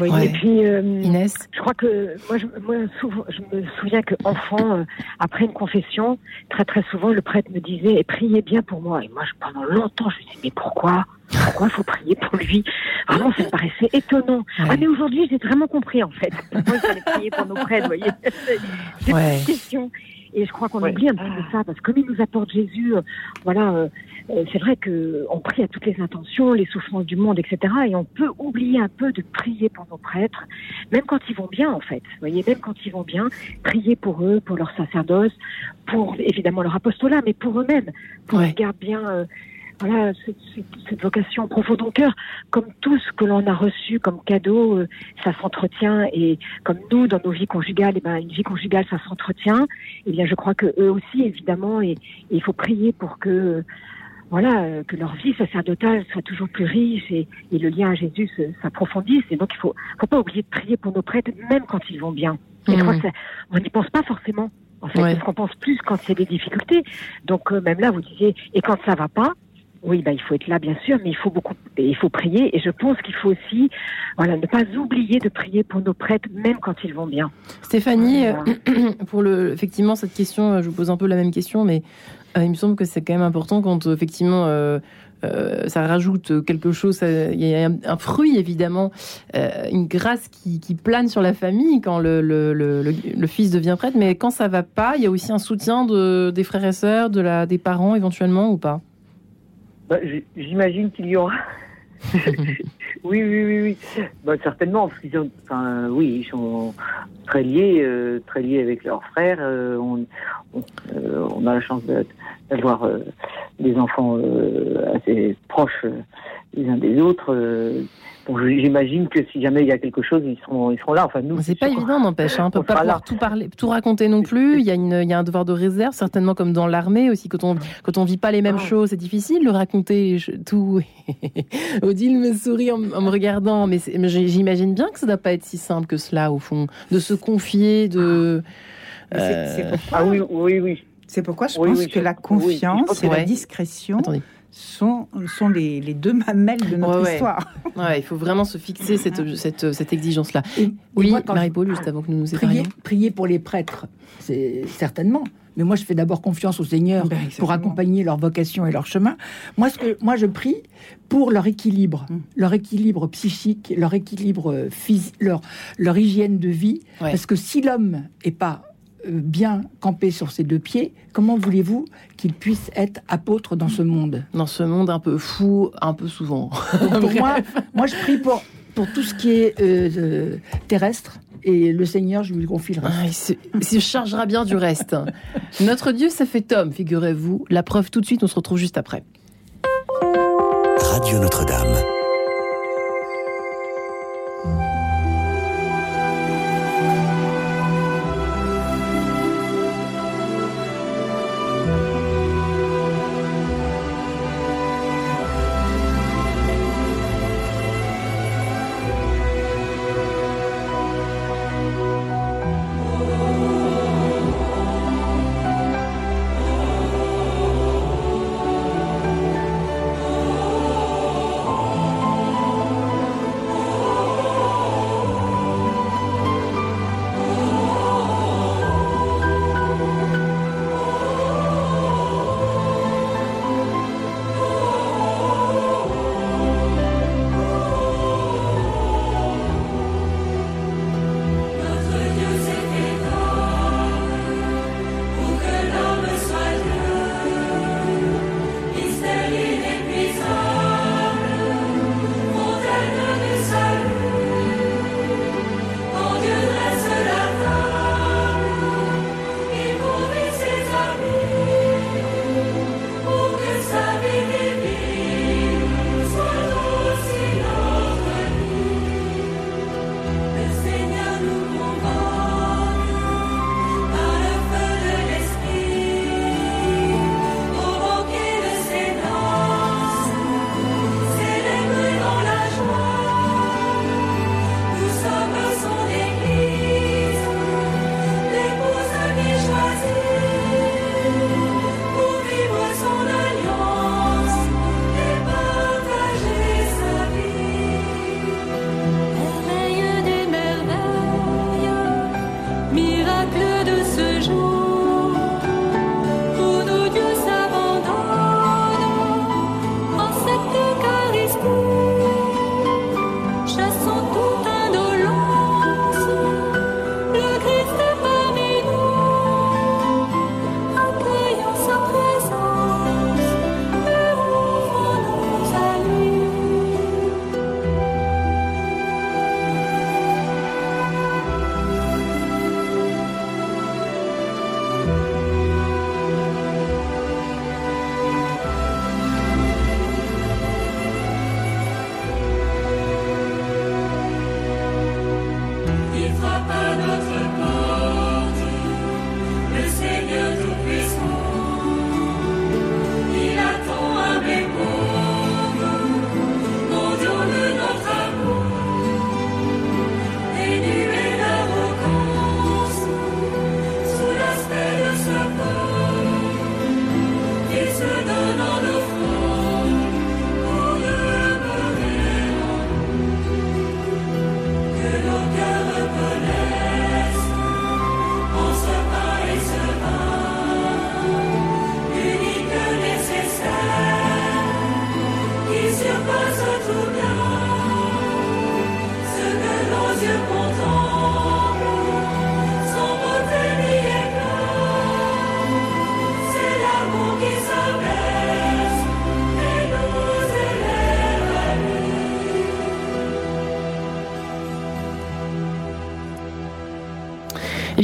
Et puis, euh, Inès Je crois que moi, je, moi souvent, je me souviens que enfant, euh, après une confession, très très souvent, le prêtre me disait priez bien pour moi. Et moi, je, pendant longtemps, je me disais mais pourquoi? Pourquoi il faut prier pour lui? Vraiment, ça me paraissait étonnant. Ah mais aujourd'hui, j'ai vraiment compris en fait. Pourquoi il fallait prier pour nos prêtres, vous voyez C'est une question. Et je crois qu'on oublie un petit peu ça, parce que comme il nous apporte Jésus, euh, voilà, euh, euh, c'est vrai qu'on prie à toutes les intentions, les souffrances du monde, etc. Et on peut oublier un peu de prier pour nos prêtres, même quand ils vont bien, en fait. Vous voyez, même quand ils vont bien, prier pour eux, pour leur sacerdoce, pour évidemment leur apostolat, mais pour eux-mêmes, pour qu'ils gardent bien voilà, cette, vocation profonde au cœur, comme tout ce que l'on a reçu comme cadeau, euh, ça s'entretient et comme nous dans nos vies conjugales, et eh ben une vie conjugale ça s'entretient. Et eh bien je crois que eux aussi évidemment et, il faut prier pour que voilà euh, que leur vie sacerdotale soit toujours plus riche et, le lien à Jésus s'approfondisse. Et donc il faut faut pas oublier de prier pour nos prêtres même quand ils vont bien. Et je crois mmh. on n'y pense pas forcément. En fait, parce qu'on pense plus quand il y a des difficultés. Donc euh, même là, vous disiez, et quand ça va pas, oui, bah, il faut être là, bien sûr, mais il faut beaucoup, il faut prier. Et je pense qu'il faut aussi, voilà, ne pas oublier de prier pour nos prêtres, même quand ils vont bien. Stéphanie, euh, pour le, effectivement, cette question, euh, je vous pose un peu la même question, mais euh, il me semble que c'est quand même important quand, effectivement, ça rajoute quelque chose. Il y a un, fruit, évidemment, une grâce qui, plane sur la famille quand le, le, fils devient prêtre. Mais quand ça va pas, il y a aussi un soutien de, des frères et sœurs, de la, des parents, éventuellement, ou pas? Bah, J'imagine qu'il y aura. oui, oui, oui, oui. Bah, certainement, parce qu'ils enfin, oui, ils sont très liés, euh, très liés avec leurs frères. Euh, on, euh, on, a la chance d'avoir des enfants assez proches les uns des autres. J'imagine que si jamais il y a quelque chose, ils seront, ils seront là. Enfin, nous. C'est pas évident, n'empêche. Hein. On peut pas pouvoir tout parler, tout raconter non plus. Il y a une, il y a un devoir de réserve, certainement comme dans l'armée aussi. Quand on, quand on vit pas les mêmes choses, c'est difficile de raconter tout. Odile me sourit en, me regardant, mais j'imagine bien que ça doit pas être si simple que cela au fond, de se confier, de. Euh, ah oui, oui, oui. C'est pourquoi je pense que la confiance et la discrétion. Attendez sont, sont les, les, deux mamelles de notre histoire. Ouais, il faut vraiment se fixer cette, cette, cette exigence-là. Oui, Marie-Paul, juste avant que nous nous prier, prier pour les prêtres, c'est certainement. Mais moi, je fais d'abord confiance au Seigneur ben, pour accompagner leur vocation et leur chemin. Moi, ce que, moi, je prie pour leur équilibre, mm. leur équilibre psychique, leur équilibre physique, leur, leur hygiène de vie. Parce que si l'homme est pas euh, bien campé sur ses deux pieds, comment voulez-vous qu'il puisse être apôtre dans ce monde? Dans ce monde un peu fou, un peu souvent. pour moi, moi, je prie pour, pour tout ce qui est euh, euh, terrestre. Et le Seigneur, je lui confie le reste. Ah, il, se, chargera bien du reste. Notre Dieu, ça fait homme, figurez-vous. La preuve tout de suite, on se retrouve juste après. Radio Notre-Dame.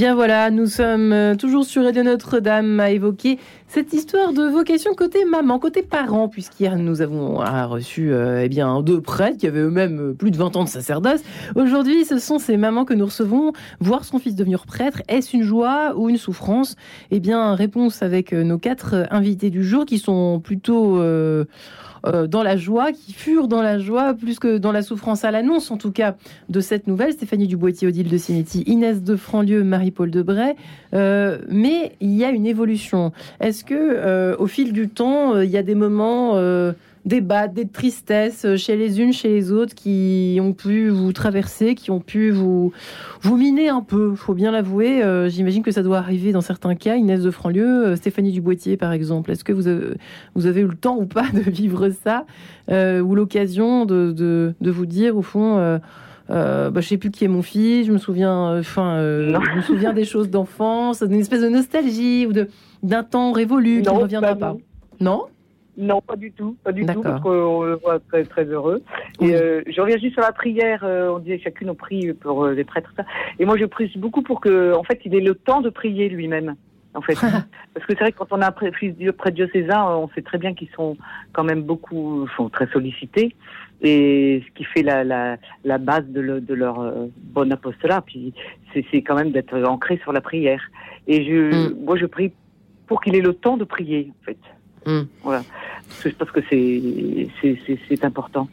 Bien voilà, nous sommes euh, toujours sur Radio Notre-Dame à évoquer cette histoire de vocation côté maman, côté parent, puisqu'hier nous avons ah, reçu euh, eh bien deux prêtres qui avaient eux-mêmes euh, plus de 20 ans de sacerdoce. Aujourd'hui, ce sont ces mamans que nous recevons. Voir son fils devenir prêtre, est-ce une joie ou une souffrance? Eh bien, réponse avec nos quatre invités du jour qui sont plutôt euh, dans la joie, qui furent dans la joie plus que dans la souffrance à l'annonce, en tout cas, de cette nouvelle. Stéphanie Duboitier, Odile de Cinetti, Inès de Franlieu, Marie-Paul Debray. Euh, mais il y a une évolution. Est-ce que, euh, au fil du temps, il y a des moments des bas, des tristesses chez les unes, chez les autres qui ont pu vous traverser, qui ont pu vous, vous miner un peu, faut bien l'avouer. Euh, j'imagine que ça doit arriver dans certains cas. Inès de Franlieu, euh, Stéphanie Duboitier par exemple. Est-ce que vous avez, vous avez eu le temps ou pas de vivre ça euh, ou l'occasion de, de, vous dire au fond euh, euh, bah, je sais plus qui est mon fils, je me souviens, enfin, je me souviens des choses d'enfance, d'une espèce de nostalgie ou de d'un temps révolu qui ne reviendra pas. Non? Non, pas du tout, pas du tout, parce qu'on le voit très très heureux. Et euh, je reviens juste sur la prière. Euh, on disait chacune on prie pour euh, les prêtres, ça. Et moi, je prie beaucoup pour que, en fait, il ait le temps de prier lui-même. En fait, parce que c'est vrai que quand on a un fils près de diocésain, on sait très bien qu'ils sont quand même beaucoup, sont très sollicités, et ce qui fait la la, la base de, le, de leur bon apostolat. Puis c'est quand même d'être ancré sur la prière. Et je, mm. moi, je prie pour qu'il ait le temps de prier, en fait. Mm. Voilà. Parce que je pense que c'est c'est important.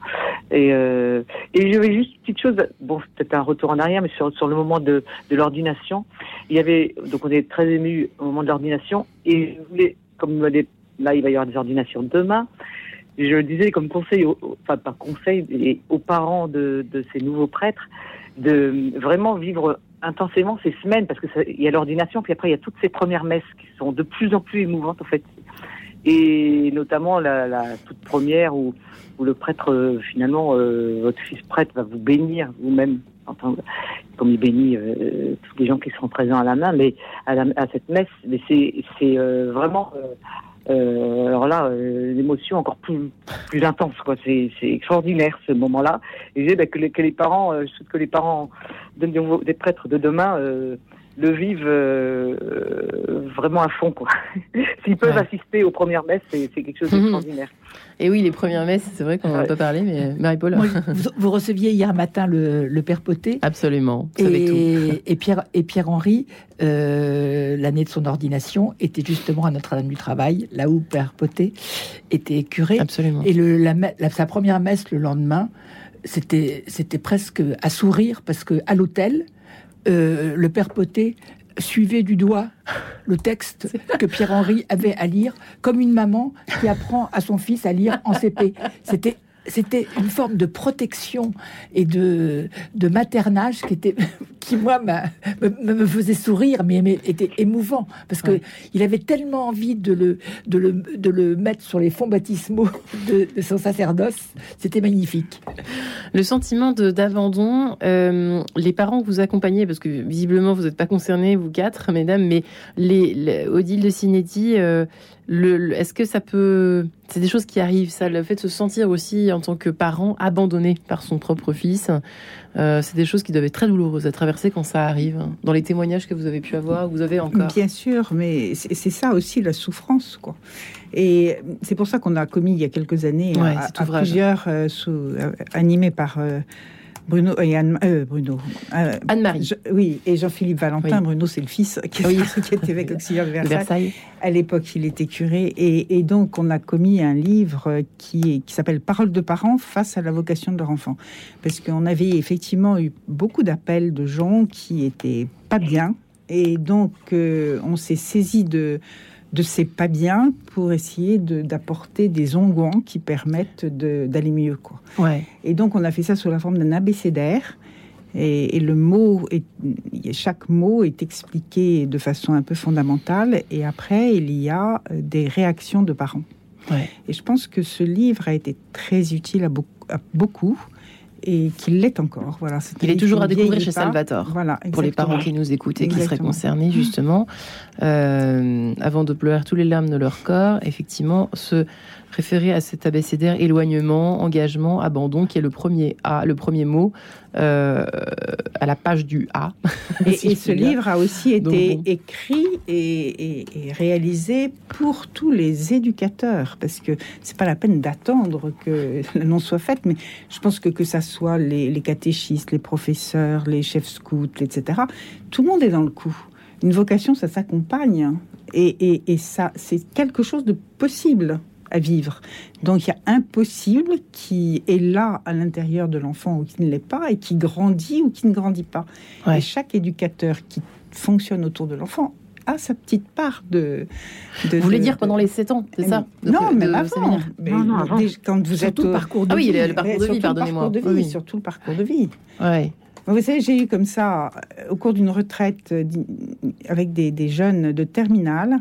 Et euh, et je vais juste une petite chose. Bon, c'est peut-être un retour en arrière, mais sur sur le moment de de l'ordination, il y avait donc on est très ému au moment de l'ordination et je voulais comme là il va y avoir des ordinations demain. Je le disais comme conseil, enfin pas conseil, aux parents de, ces nouveaux prêtres, de vraiment vivre intensément ces semaines, parce que il y a l'ordination, puis après il y a toutes ces premières messes qui sont de plus en plus émouvantes en fait. Et notamment la, toute première où, le prêtre euh, finalement euh, votre fils prêtre va vous bénir vous-même comme il bénit euh, tous les gens qui seront présents à la main mais à, à cette messe mais c'est c'est vraiment alors là l'émotion encore plus plus intense quoi. C'est c'est extraordinaire ce moment-là. Et j'ai bah, que, les, que les parents je souhaite que les parents des prêtres de demain le vivent euh, vraiment à fond. S'ils peuvent assister aux premières messes, c'est quelque chose d'extraordinaire. Et oui, les premières messes, c'est vrai qu'on n'en a pas parlé, mais Marie-Paul. vous, receviez hier matin le, Père Poté. Absolument. Et, et, Pierre et Pierre Henri, euh, l'année de son ordination, était justement à Notre-Dame du Travail, là où Père Poté était curé. Absolument. Et le, la, sa première messe le lendemain, c'était c'était presque à sourire parce que à l'hôtel euh, le père Poté suivait du doigt le texte que Pierre-Henri avait à lire, comme une maman qui apprend à son fils à lire en CP. C'était c'était une forme de protection et de, de maternage qui était qui moi me, me, faisait sourire mais, était émouvant. Parce que il avait tellement envie de le, de le de le mettre sur les fonds baptismaux de, son sacerdoce. C'était magnifique. Le sentiment d'abandon euh, les parents que vous accompagnez parce que visiblement vous n'êtes pas concernés vous quatre mesdames mais les, Odile de Cinetti euh, est-ce que ça peut... C'est des choses qui arrivent, ça, le fait de se sentir aussi en tant que parent abandonné par son propre fils, euh, c'est des choses qui doivent être très douloureuses à traverser quand ça arrive. Hein. Dans les témoignages que vous avez pu avoir, vous avez encore. Bien sûr, mais c'est ça aussi la souffrance, quoi. Et c'est pour ça qu'on a commis il y a quelques années à, plusieurs, euh, sous, euh, animés par Bruno et Anne, euh, Bruno. Euh, Anne-Marie. Oui, et Jean-Philippe Valentin. Bruno, c'est le fils qui, qui était évêque auxiliaire de Versailles. À l'époque, il était curé. Et, donc, on a commis un livre qui, qui s'appelle Paroles de parents face à la vocation de leur enfant. Parce qu'on avait effectivement eu beaucoup d'appels de gens qui étaient pas bien. Et donc, euh, on s'est saisi de de ces pas bien pour essayer d'apporter des onguents qui permettent d'aller mieux. Quoi. Ouais. Et donc, on a fait ça sous la forme d'un abécédaire. Et, et, le mot, est, chaque mot est expliqué de façon un peu fondamentale. Et après, il y a euh, des réactions de parents. Ouais. Et je pense que ce livre a été très utile à, à beaucoup et qu'il l'est encore. Voilà, il est toujours à découvrir chez Salvatore. Voilà, pour les parents qui nous écoutent et qui seraient concernés justement, euh, avant de pleurer tous les larmes de leur corps, effectivement, ce référer à cet abécédaire éloignement, engagement, abandon, qui est le premier A, le premier mot euh, à la page du A. Et, si et je ce dire. livre a aussi Donc, été bon. écrit et, et- et réalisé pour tous les éducateurs, parce que c'est pas la peine d'attendre que l'annonce soit faite, mais je pense que que ça soit les, les catéchistes, les professeurs, les chefs scouts, etc., tout le monde est dans le coup. Une vocation, ça s'accompagne, hein. et, et, et ça, c'est quelque chose de possible à vivre. Donc il y a un possible qui est là à l'intérieur de l'enfant ou qui ne l'est pas, et qui grandit ou qui ne grandit pas. Et chaque éducateur qui fonctionne autour de l'enfant a sa petite part de. de Vous voulez de- dire pendant les 7 ans, c'est ça Non, de même avant. Mais dès- quand vous Surtout êtes le au- parcours de Ah oui, vie. le- le parcours de Surtout vie, le pardonnez-moi. parcours de Oui, vie, oui. surtout le parcours de vie. Ouais. Vous savez, j'ai eu comme ça, euh, au cours d'une retraite euh, avec des, des jeunes de terminale,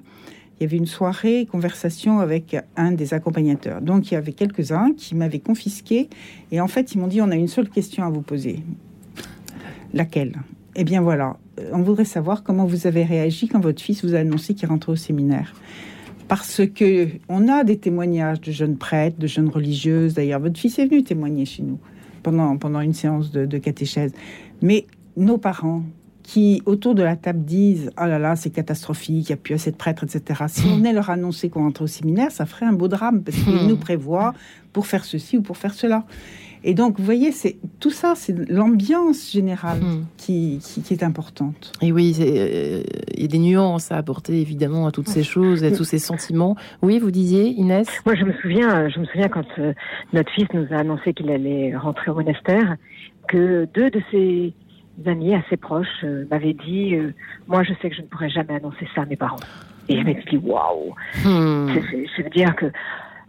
il y avait une soirée, conversation avec un des accompagnateurs. Donc il y avait quelques-uns qui m'avaient confisqué et en fait ils m'ont dit on a une seule question à vous poser. Laquelle? Eh bien voilà, Euh, on voudrait savoir comment vous avez réagi quand votre fils vous a annoncé qu'il rentrait au séminaire. Parce que on a des témoignages de jeunes prêtres, de jeunes religieuses. D'ailleurs, votre fils est venu témoigner chez nous pendant, pendant une séance de, de catéchèse. Mais nos parents qui, autour de la table, disent Ah là là, c'est catastrophique, il n'y a plus assez de prêtres, etc. Si on venait leur annoncer qu'on rentre au séminaire, ça ferait un beau drame parce qu'ils nous prévoient pour faire ceci ou pour faire cela. Et donc, vous voyez, c'est tout ça, c'est l'ambiance générale qui, qui, qui est importante. Et oui, euh, il y a des nuances à apporter évidemment à toutes ces choses, à tous ces sentiments. Oui, vous disiez, Inès? Moi, je me souviens, je me souviens quand euh, notre fils nous a annoncé qu'il allait rentrer au monastère, que deux de ses amis assez proches euh, m'avaient dit euh, Moi, je sais que je ne pourrais jamais annoncer ça à mes parents. Et je me suis dit Waouh Hmm. Ça veut dire que.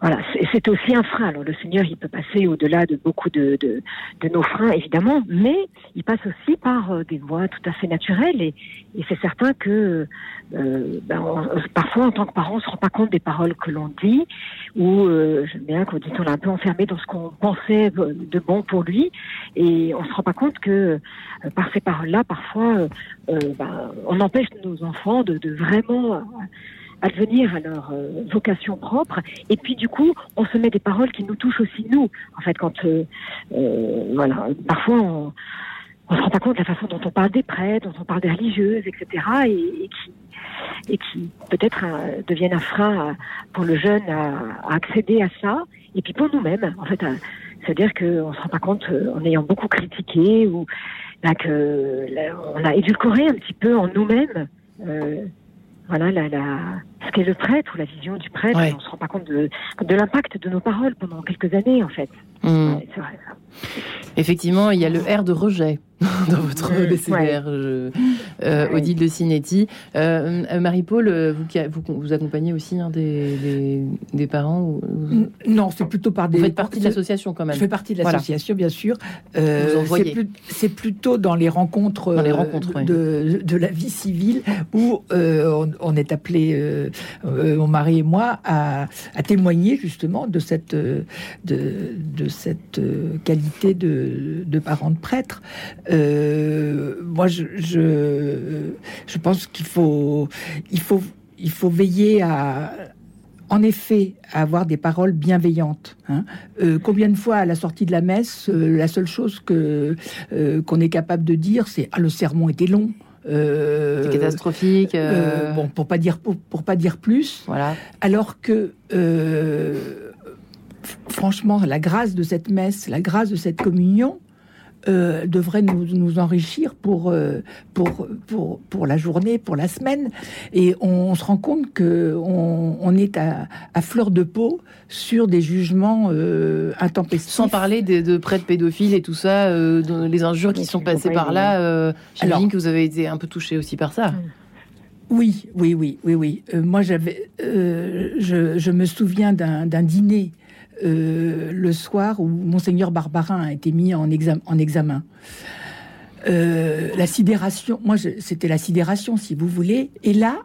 Voilà, c'est- aussi un frein. Alors, le Seigneur, il peut passer au-delà de beaucoup de, de, de nos freins, évidemment, mais il passe aussi par euh, des voies tout à fait naturelles. Et, et c'est certain que euh, ben, on- parfois, en tant que parent, on se rend pas compte des paroles que l'on dit, ou euh, j'aime bien qu'on dit on est un peu enfermé dans ce qu'on pensait de bon pour lui, et on se rend pas compte que euh, par ces paroles-là, parfois, euh, euh, ben, on empêche nos enfants de, de vraiment euh, advenir à leur euh, vocation propre. Et puis du coup, on se met des paroles qui nous touchent aussi nous. En fait, quand euh, euh, voilà, parfois on on se rend pas compte de la façon dont on parle des prêtres, dont on parle des religieuses, etc. Et, qui, et qui peut-être euh, deviennent un frein à- pour le jeune à, à accéder à ça. Et puis pour nous-mêmes, en fait, à- c'est-à-dire qu'on se rend pas compte, en ayant beaucoup critiqué ou là, que on a édulcoré un petit peu en nous-mêmes. euh, voilà la, la, ce qu'est le prêtre ou la vision du prêtre, Ouais. on se rend pas compte de, de l'impact de nos paroles pendant quelques années en fait. Hmm. Ouais, c'est vrai ça. Effectivement, il y a le R de rejet dans votre Mm, BCDR, euh, euh, Odile de Cinetti. Euh, euh, Marie-Paul, euh, vous, vous, vous accompagnez aussi hein, des, des, des parents ou- Non, c'est plutôt par des. Vous faites partie de l'association quand même. Je fais partie de Voilà. l'association, bien sûr. Euh, c'est plutôt dans les rencontres, Dans les rencontres, ouais. de, de la vie civile où on, on est appelé, mon mari et moi, à, à témoigner justement de cette, de, de cette qualité de, de parents de prêtres. Euh, moi, je, je, je pense qu'il faut, il faut, il faut veiller à en effet, à avoir des paroles bienveillantes. hein. Euh, combien de fois à la sortie de la messe, euh, la seule chose que qu'on est capable de dire, c'est ah le sermon était long. Euh, C'est catastrophique, euh. euh, bon, pour pas dire pour, pour pas dire plus. Voilà. Alors que franchement, la grâce de cette messe, la grâce de cette communion. Euh, devrait nous, nous enrichir pour, euh, pour, pour, pour la journée, pour la semaine. Et on, se rend compte que on, on est à, à fleur de peau sur des jugements euh, intempestifs. Sans parler de, de prêtres pédophiles et tout ça, euh, de- les injures qui sont passées par là. Euh, J'imagine que vous avez été un peu touché aussi par ça. Oui, oui, oui, oui, oui. Euh, moi, j'avais, euh, je, je me souviens d'un d'un dîner euh, le soir où monseigneur Barbarin a été mis en, exam- en examen. Euh, la sidération, moi, c'était la sidération, si vous voulez. Et là,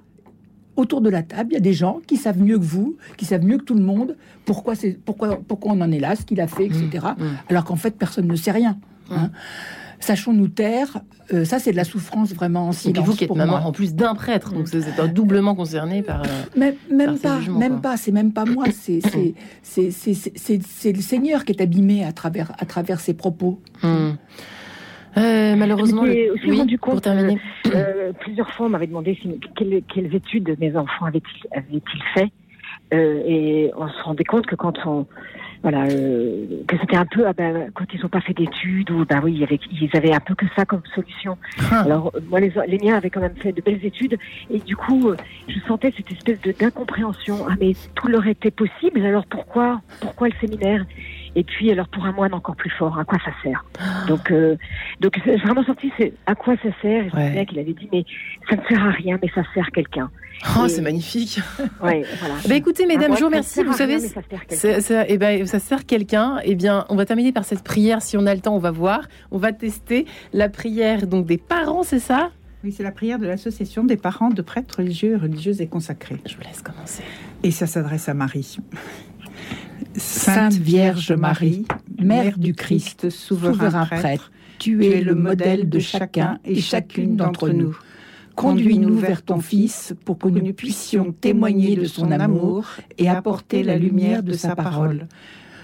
autour de la table, il y a des gens qui savent mieux que vous, qui savent mieux que tout le monde pourquoi, pourquoi, pourquoi on en est là, ce qu'il a fait, etc. Alors qu'en fait, personne ne sait rien. hein. Sachons-nous taire. Euh, ça, c'est de la souffrance vraiment en Et silence. puis vous qui êtes pour maman moi. en plus d'un prêtre, donc c'est c'est doublement concerné par. euh, Même, même par ces pas, jugements, même quoi. pas, c'est même pas moi, c'est le Seigneur qui est abîmé à travers, à travers ses propos. Hmm. Euh, malheureusement, le- aussi oui, rendu pour terminer. euh, plusieurs fois, on m'avait demandé si- quelles, quelles études mes enfants avaient-ils avaient-ils fait. Euh, et on se rendait compte que quand on. Voilà, euh, que c'était un peu. ah ben, quand ils n'ont pas fait d'études, ou ben oui, ils avaient un peu que ça comme solution. Ah. Alors, moi, les, les miens avaient quand même fait de belles études. Et du coup, euh, je sentais cette espèce de- d'incompréhension. Ah, mais tout leur était possible, alors pourquoi, pourquoi le séminaire? Et puis, alors, pour un moine encore plus fort, à quoi ça sert? Donc, euh, donc j'ai vraiment senti, c'est à quoi ça sert? Et je me Ouais. souviens qu'il avait dit, mais ça ne sert à rien, mais ça sert quelqu'un. Oh, Et- c'est magnifique. Ouais, voilà. Bah écoutez, mesdames, je vous remercie. Vous à savez, rien, mais ça sert quelqu'un. eh ben, ça sert quelqu'un. Eh bien, on va terminer par cette prière. Si on a le temps, on va voir. On va tester la prière donc des parents, c'est ça? Oui, c'est la prière de l'association des parents de prêtres religieux, religieuses et consacrés. Je vous laisse commencer. Et ça s'adresse à Marie. Sainte Vierge Marie, Mère du Christ, souverain prêtre, tu es le modèle de chacun et chacune d'entre nous. Conduis-nous vers ton Fils pour que nous puissions témoigner de son amour et apporter la lumière de sa parole.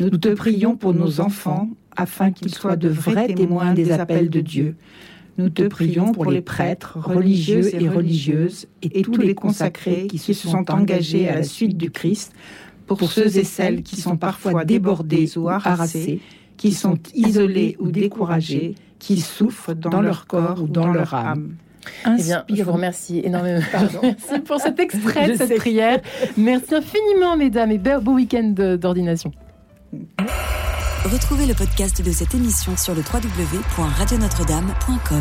Nous te prions pour nos enfants afin qu'ils soient de vrais témoins des appels de Dieu. Nous te prions pour les prêtres, religieux et religieuses et tous les consacrés qui se sont engagés à la suite du Christ, pour ceux et celles qui sont parfois débordés ou harassés, qui sont isolés ou découragés, qui souffrent dans leur corps ou dans leur âme. Eh bien, je vous remercie énormément. Pardon. Merci pour cet extrait de cette sais. prière. Merci infiniment, mesdames, et beau week-end d'ordination. Retrouvez le podcast de cette émission sur le www.radionotre-dame.com.